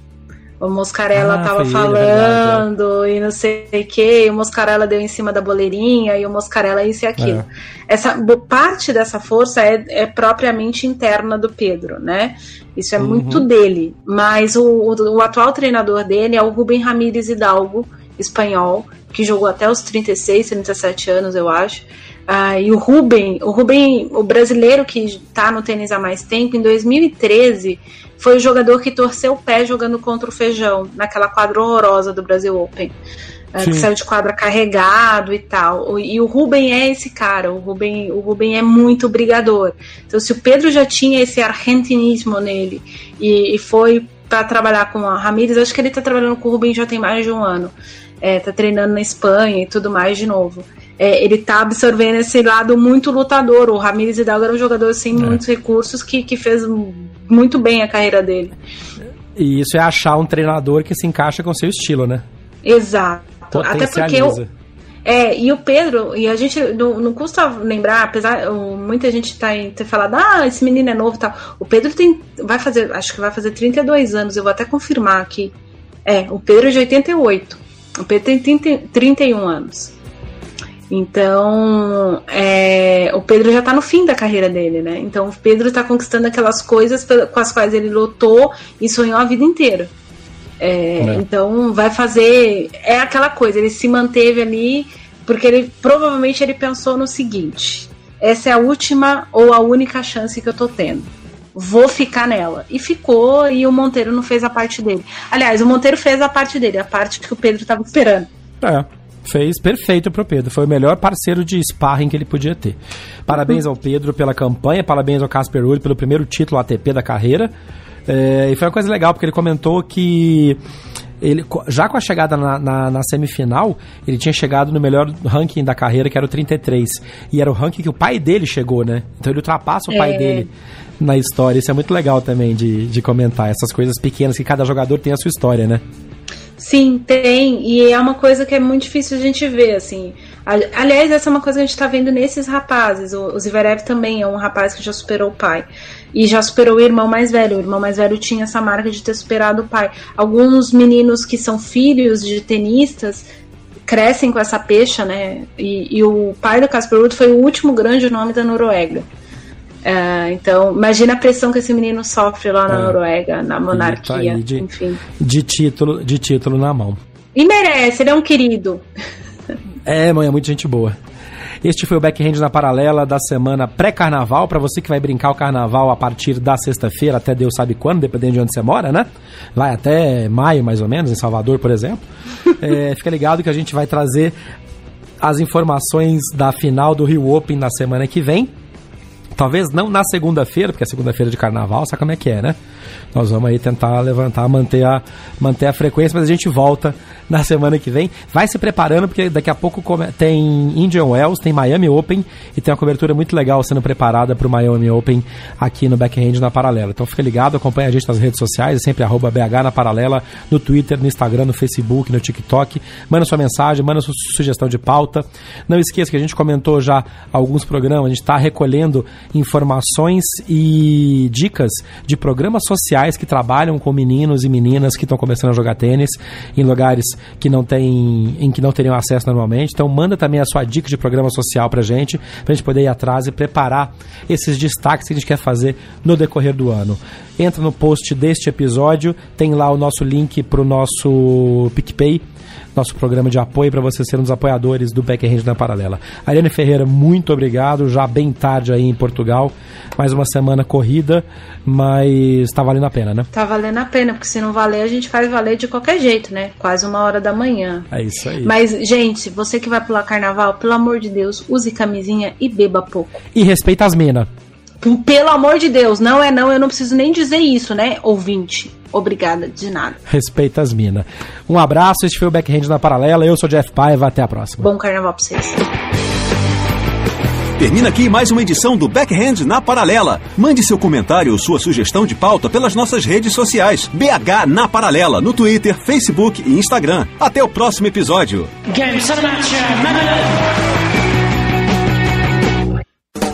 B: o Moscarella ah, tava falando ele, e não sei o que, e o Moscarella deu em cima da boleirinha e o Moscarella isso e aquilo. É. Essa parte dessa força é, é, propriamente interna do Pedro, né? Isso é uhum. muito dele. Mas o, o, o, atual treinador dele é o Rubem Ramírez Hidalgo, espanhol, que jogou até os 36, 37 anos, eu acho. Ah, e o Rubem, o Rubem, o brasileiro que está no tênis há mais tempo, em 2013 foi o jogador que torceu o pé jogando contra o Feijão, naquela quadra horrorosa do Brasil Open. É, que saiu de quadra carregado e tal. E o Ruben é esse cara, o Ruben, o Ruben é muito brigador. Então, se o Pedro já tinha esse argentinismo nele e, e foi para trabalhar com a Ramírez, acho que ele tá trabalhando com o Ruben já tem mais de um ano. É, tá treinando na Espanha e tudo mais de novo. É, ele tá absorvendo esse lado muito lutador. O Ramírez Hidalgo era um jogador sem é. muitos recursos que, que fez muito bem a carreira dele.
A: E isso é achar um treinador que se encaixa com seu estilo, né?
B: Exato. Exato. Até porque o, é, e o Pedro, e a gente não, não custa lembrar, apesar muita gente tá em, ter falado, ah, esse menino é novo e tal. O Pedro tem, vai fazer, acho que vai fazer 32 anos, eu vou até confirmar aqui. É, o Pedro é de 88. O Pedro tem 30, 31 anos. Então, é, o Pedro já tá no fim da carreira dele, né? Então, o Pedro tá conquistando aquelas coisas com as quais ele lutou e sonhou a vida inteira. É, é. Então vai fazer. É aquela coisa, ele se manteve ali, porque ele provavelmente ele pensou no seguinte: essa é a última ou a única chance que eu tô tendo. Vou ficar nela. E ficou, e o Monteiro não fez a parte dele. Aliás, o Monteiro fez a parte dele, a parte que o Pedro tava esperando.
A: É. Fez perfeito pro Pedro. Foi o melhor parceiro de sparring que ele podia ter. Parabéns ao Pedro pela campanha, parabéns ao Casper Ruud pelo primeiro título ATP da carreira. É, e foi uma coisa legal, porque ele comentou que ele, já com a chegada na, na, na, semifinal, ele tinha chegado no melhor ranking da carreira, que era o 33. E era o ranking que o pai dele chegou, né? Então ele ultrapassa o pai é. dele na história. Isso é muito legal também de, de comentar. Essas coisas pequenas que cada jogador tem a sua história, né?
B: Sim, tem. E é uma coisa que é muito difícil a gente ver, assim. Aliás, essa é uma coisa que a gente está vendo nesses rapazes. O, Zverev também é um rapaz que já superou o pai. E já superou o irmão mais velho. O irmão mais velho tinha essa marca de ter superado o pai. Alguns meninos que são filhos de tenistas crescem com essa pecha, né? E, e o pai do Casper Ruud foi o último grande nome da Noruega. É, então, imagina a pressão que esse menino sofre lá na é. Noruega, na monarquia,
A: tá de,
B: enfim.
A: De título, de título na mão.
B: E merece, ele é um querido.
A: É, mãe, é muito gente boa. Este foi o Backhand na Paralela da semana pré-carnaval. Para você que vai brincar o carnaval a partir da sexta-feira até Deus sabe quando, dependendo de onde você mora, né? Vai até maio, mais ou menos, em Salvador, por exemplo. É, fica ligado que a gente vai trazer as informações da final do Rio Open na semana que vem. Talvez não na segunda-feira, porque é segunda-feira de carnaval, sabe como é que é, né? Nós vamos aí tentar levantar, manter a, manter a frequência, mas a gente volta na semana que vem. Vai se preparando, porque daqui a pouco tem Indian Wells, tem Miami Open e tem uma cobertura muito legal sendo preparada para o Miami Open aqui no Backhand na Paralela. Então fica ligado, acompanha a gente nas redes sociais, é sempre arroba BH na Paralela, no Twitter, no Instagram, no Facebook, no TikTok. Manda sua mensagem, manda sua sugestão de pauta. Não esqueça que a gente comentou já alguns programas, a gente está recolhendo informações e dicas de programas sociais que trabalham com meninos e meninas que estão começando a jogar tênis em lugares que não tem, em que não teriam acesso normalmente. Então manda também a sua dica de programa social pra gente, pra gente poder ir atrás e preparar esses destaques que a gente quer fazer no decorrer do ano. Entra no post deste episódio, tem lá o nosso link pro nosso PicPay nosso programa de apoio para você ser um dos apoiadores do Backhand na Paralela. Ariane Ferreira, muito obrigado. Já bem tarde aí em Portugal. Mais uma semana corrida, mas tá valendo a pena, né?
B: Tá valendo a pena, porque se não valer, a gente faz valer de qualquer jeito, né? Quase uma hora da manhã.
A: É isso aí.
B: Mas, gente, você que vai pular carnaval, pelo amor de Deus, use camisinha e beba pouco.
A: E respeita as minas.
B: Pelo amor de Deus, não é não, eu não preciso nem dizer isso, né, ouvinte. Obrigada, de nada.
A: Respeita as minas. Um abraço, este foi o Backhand na Paralela. Eu sou Jeff Paiva, até a próxima.
B: Bom carnaval pra vocês.
D: Termina aqui mais uma edição do Backhand na Paralela. Mande seu comentário ou sua sugestão de pauta pelas nossas redes sociais. BH na Paralela, no Twitter, Facebook e Instagram. Até o próximo episódio.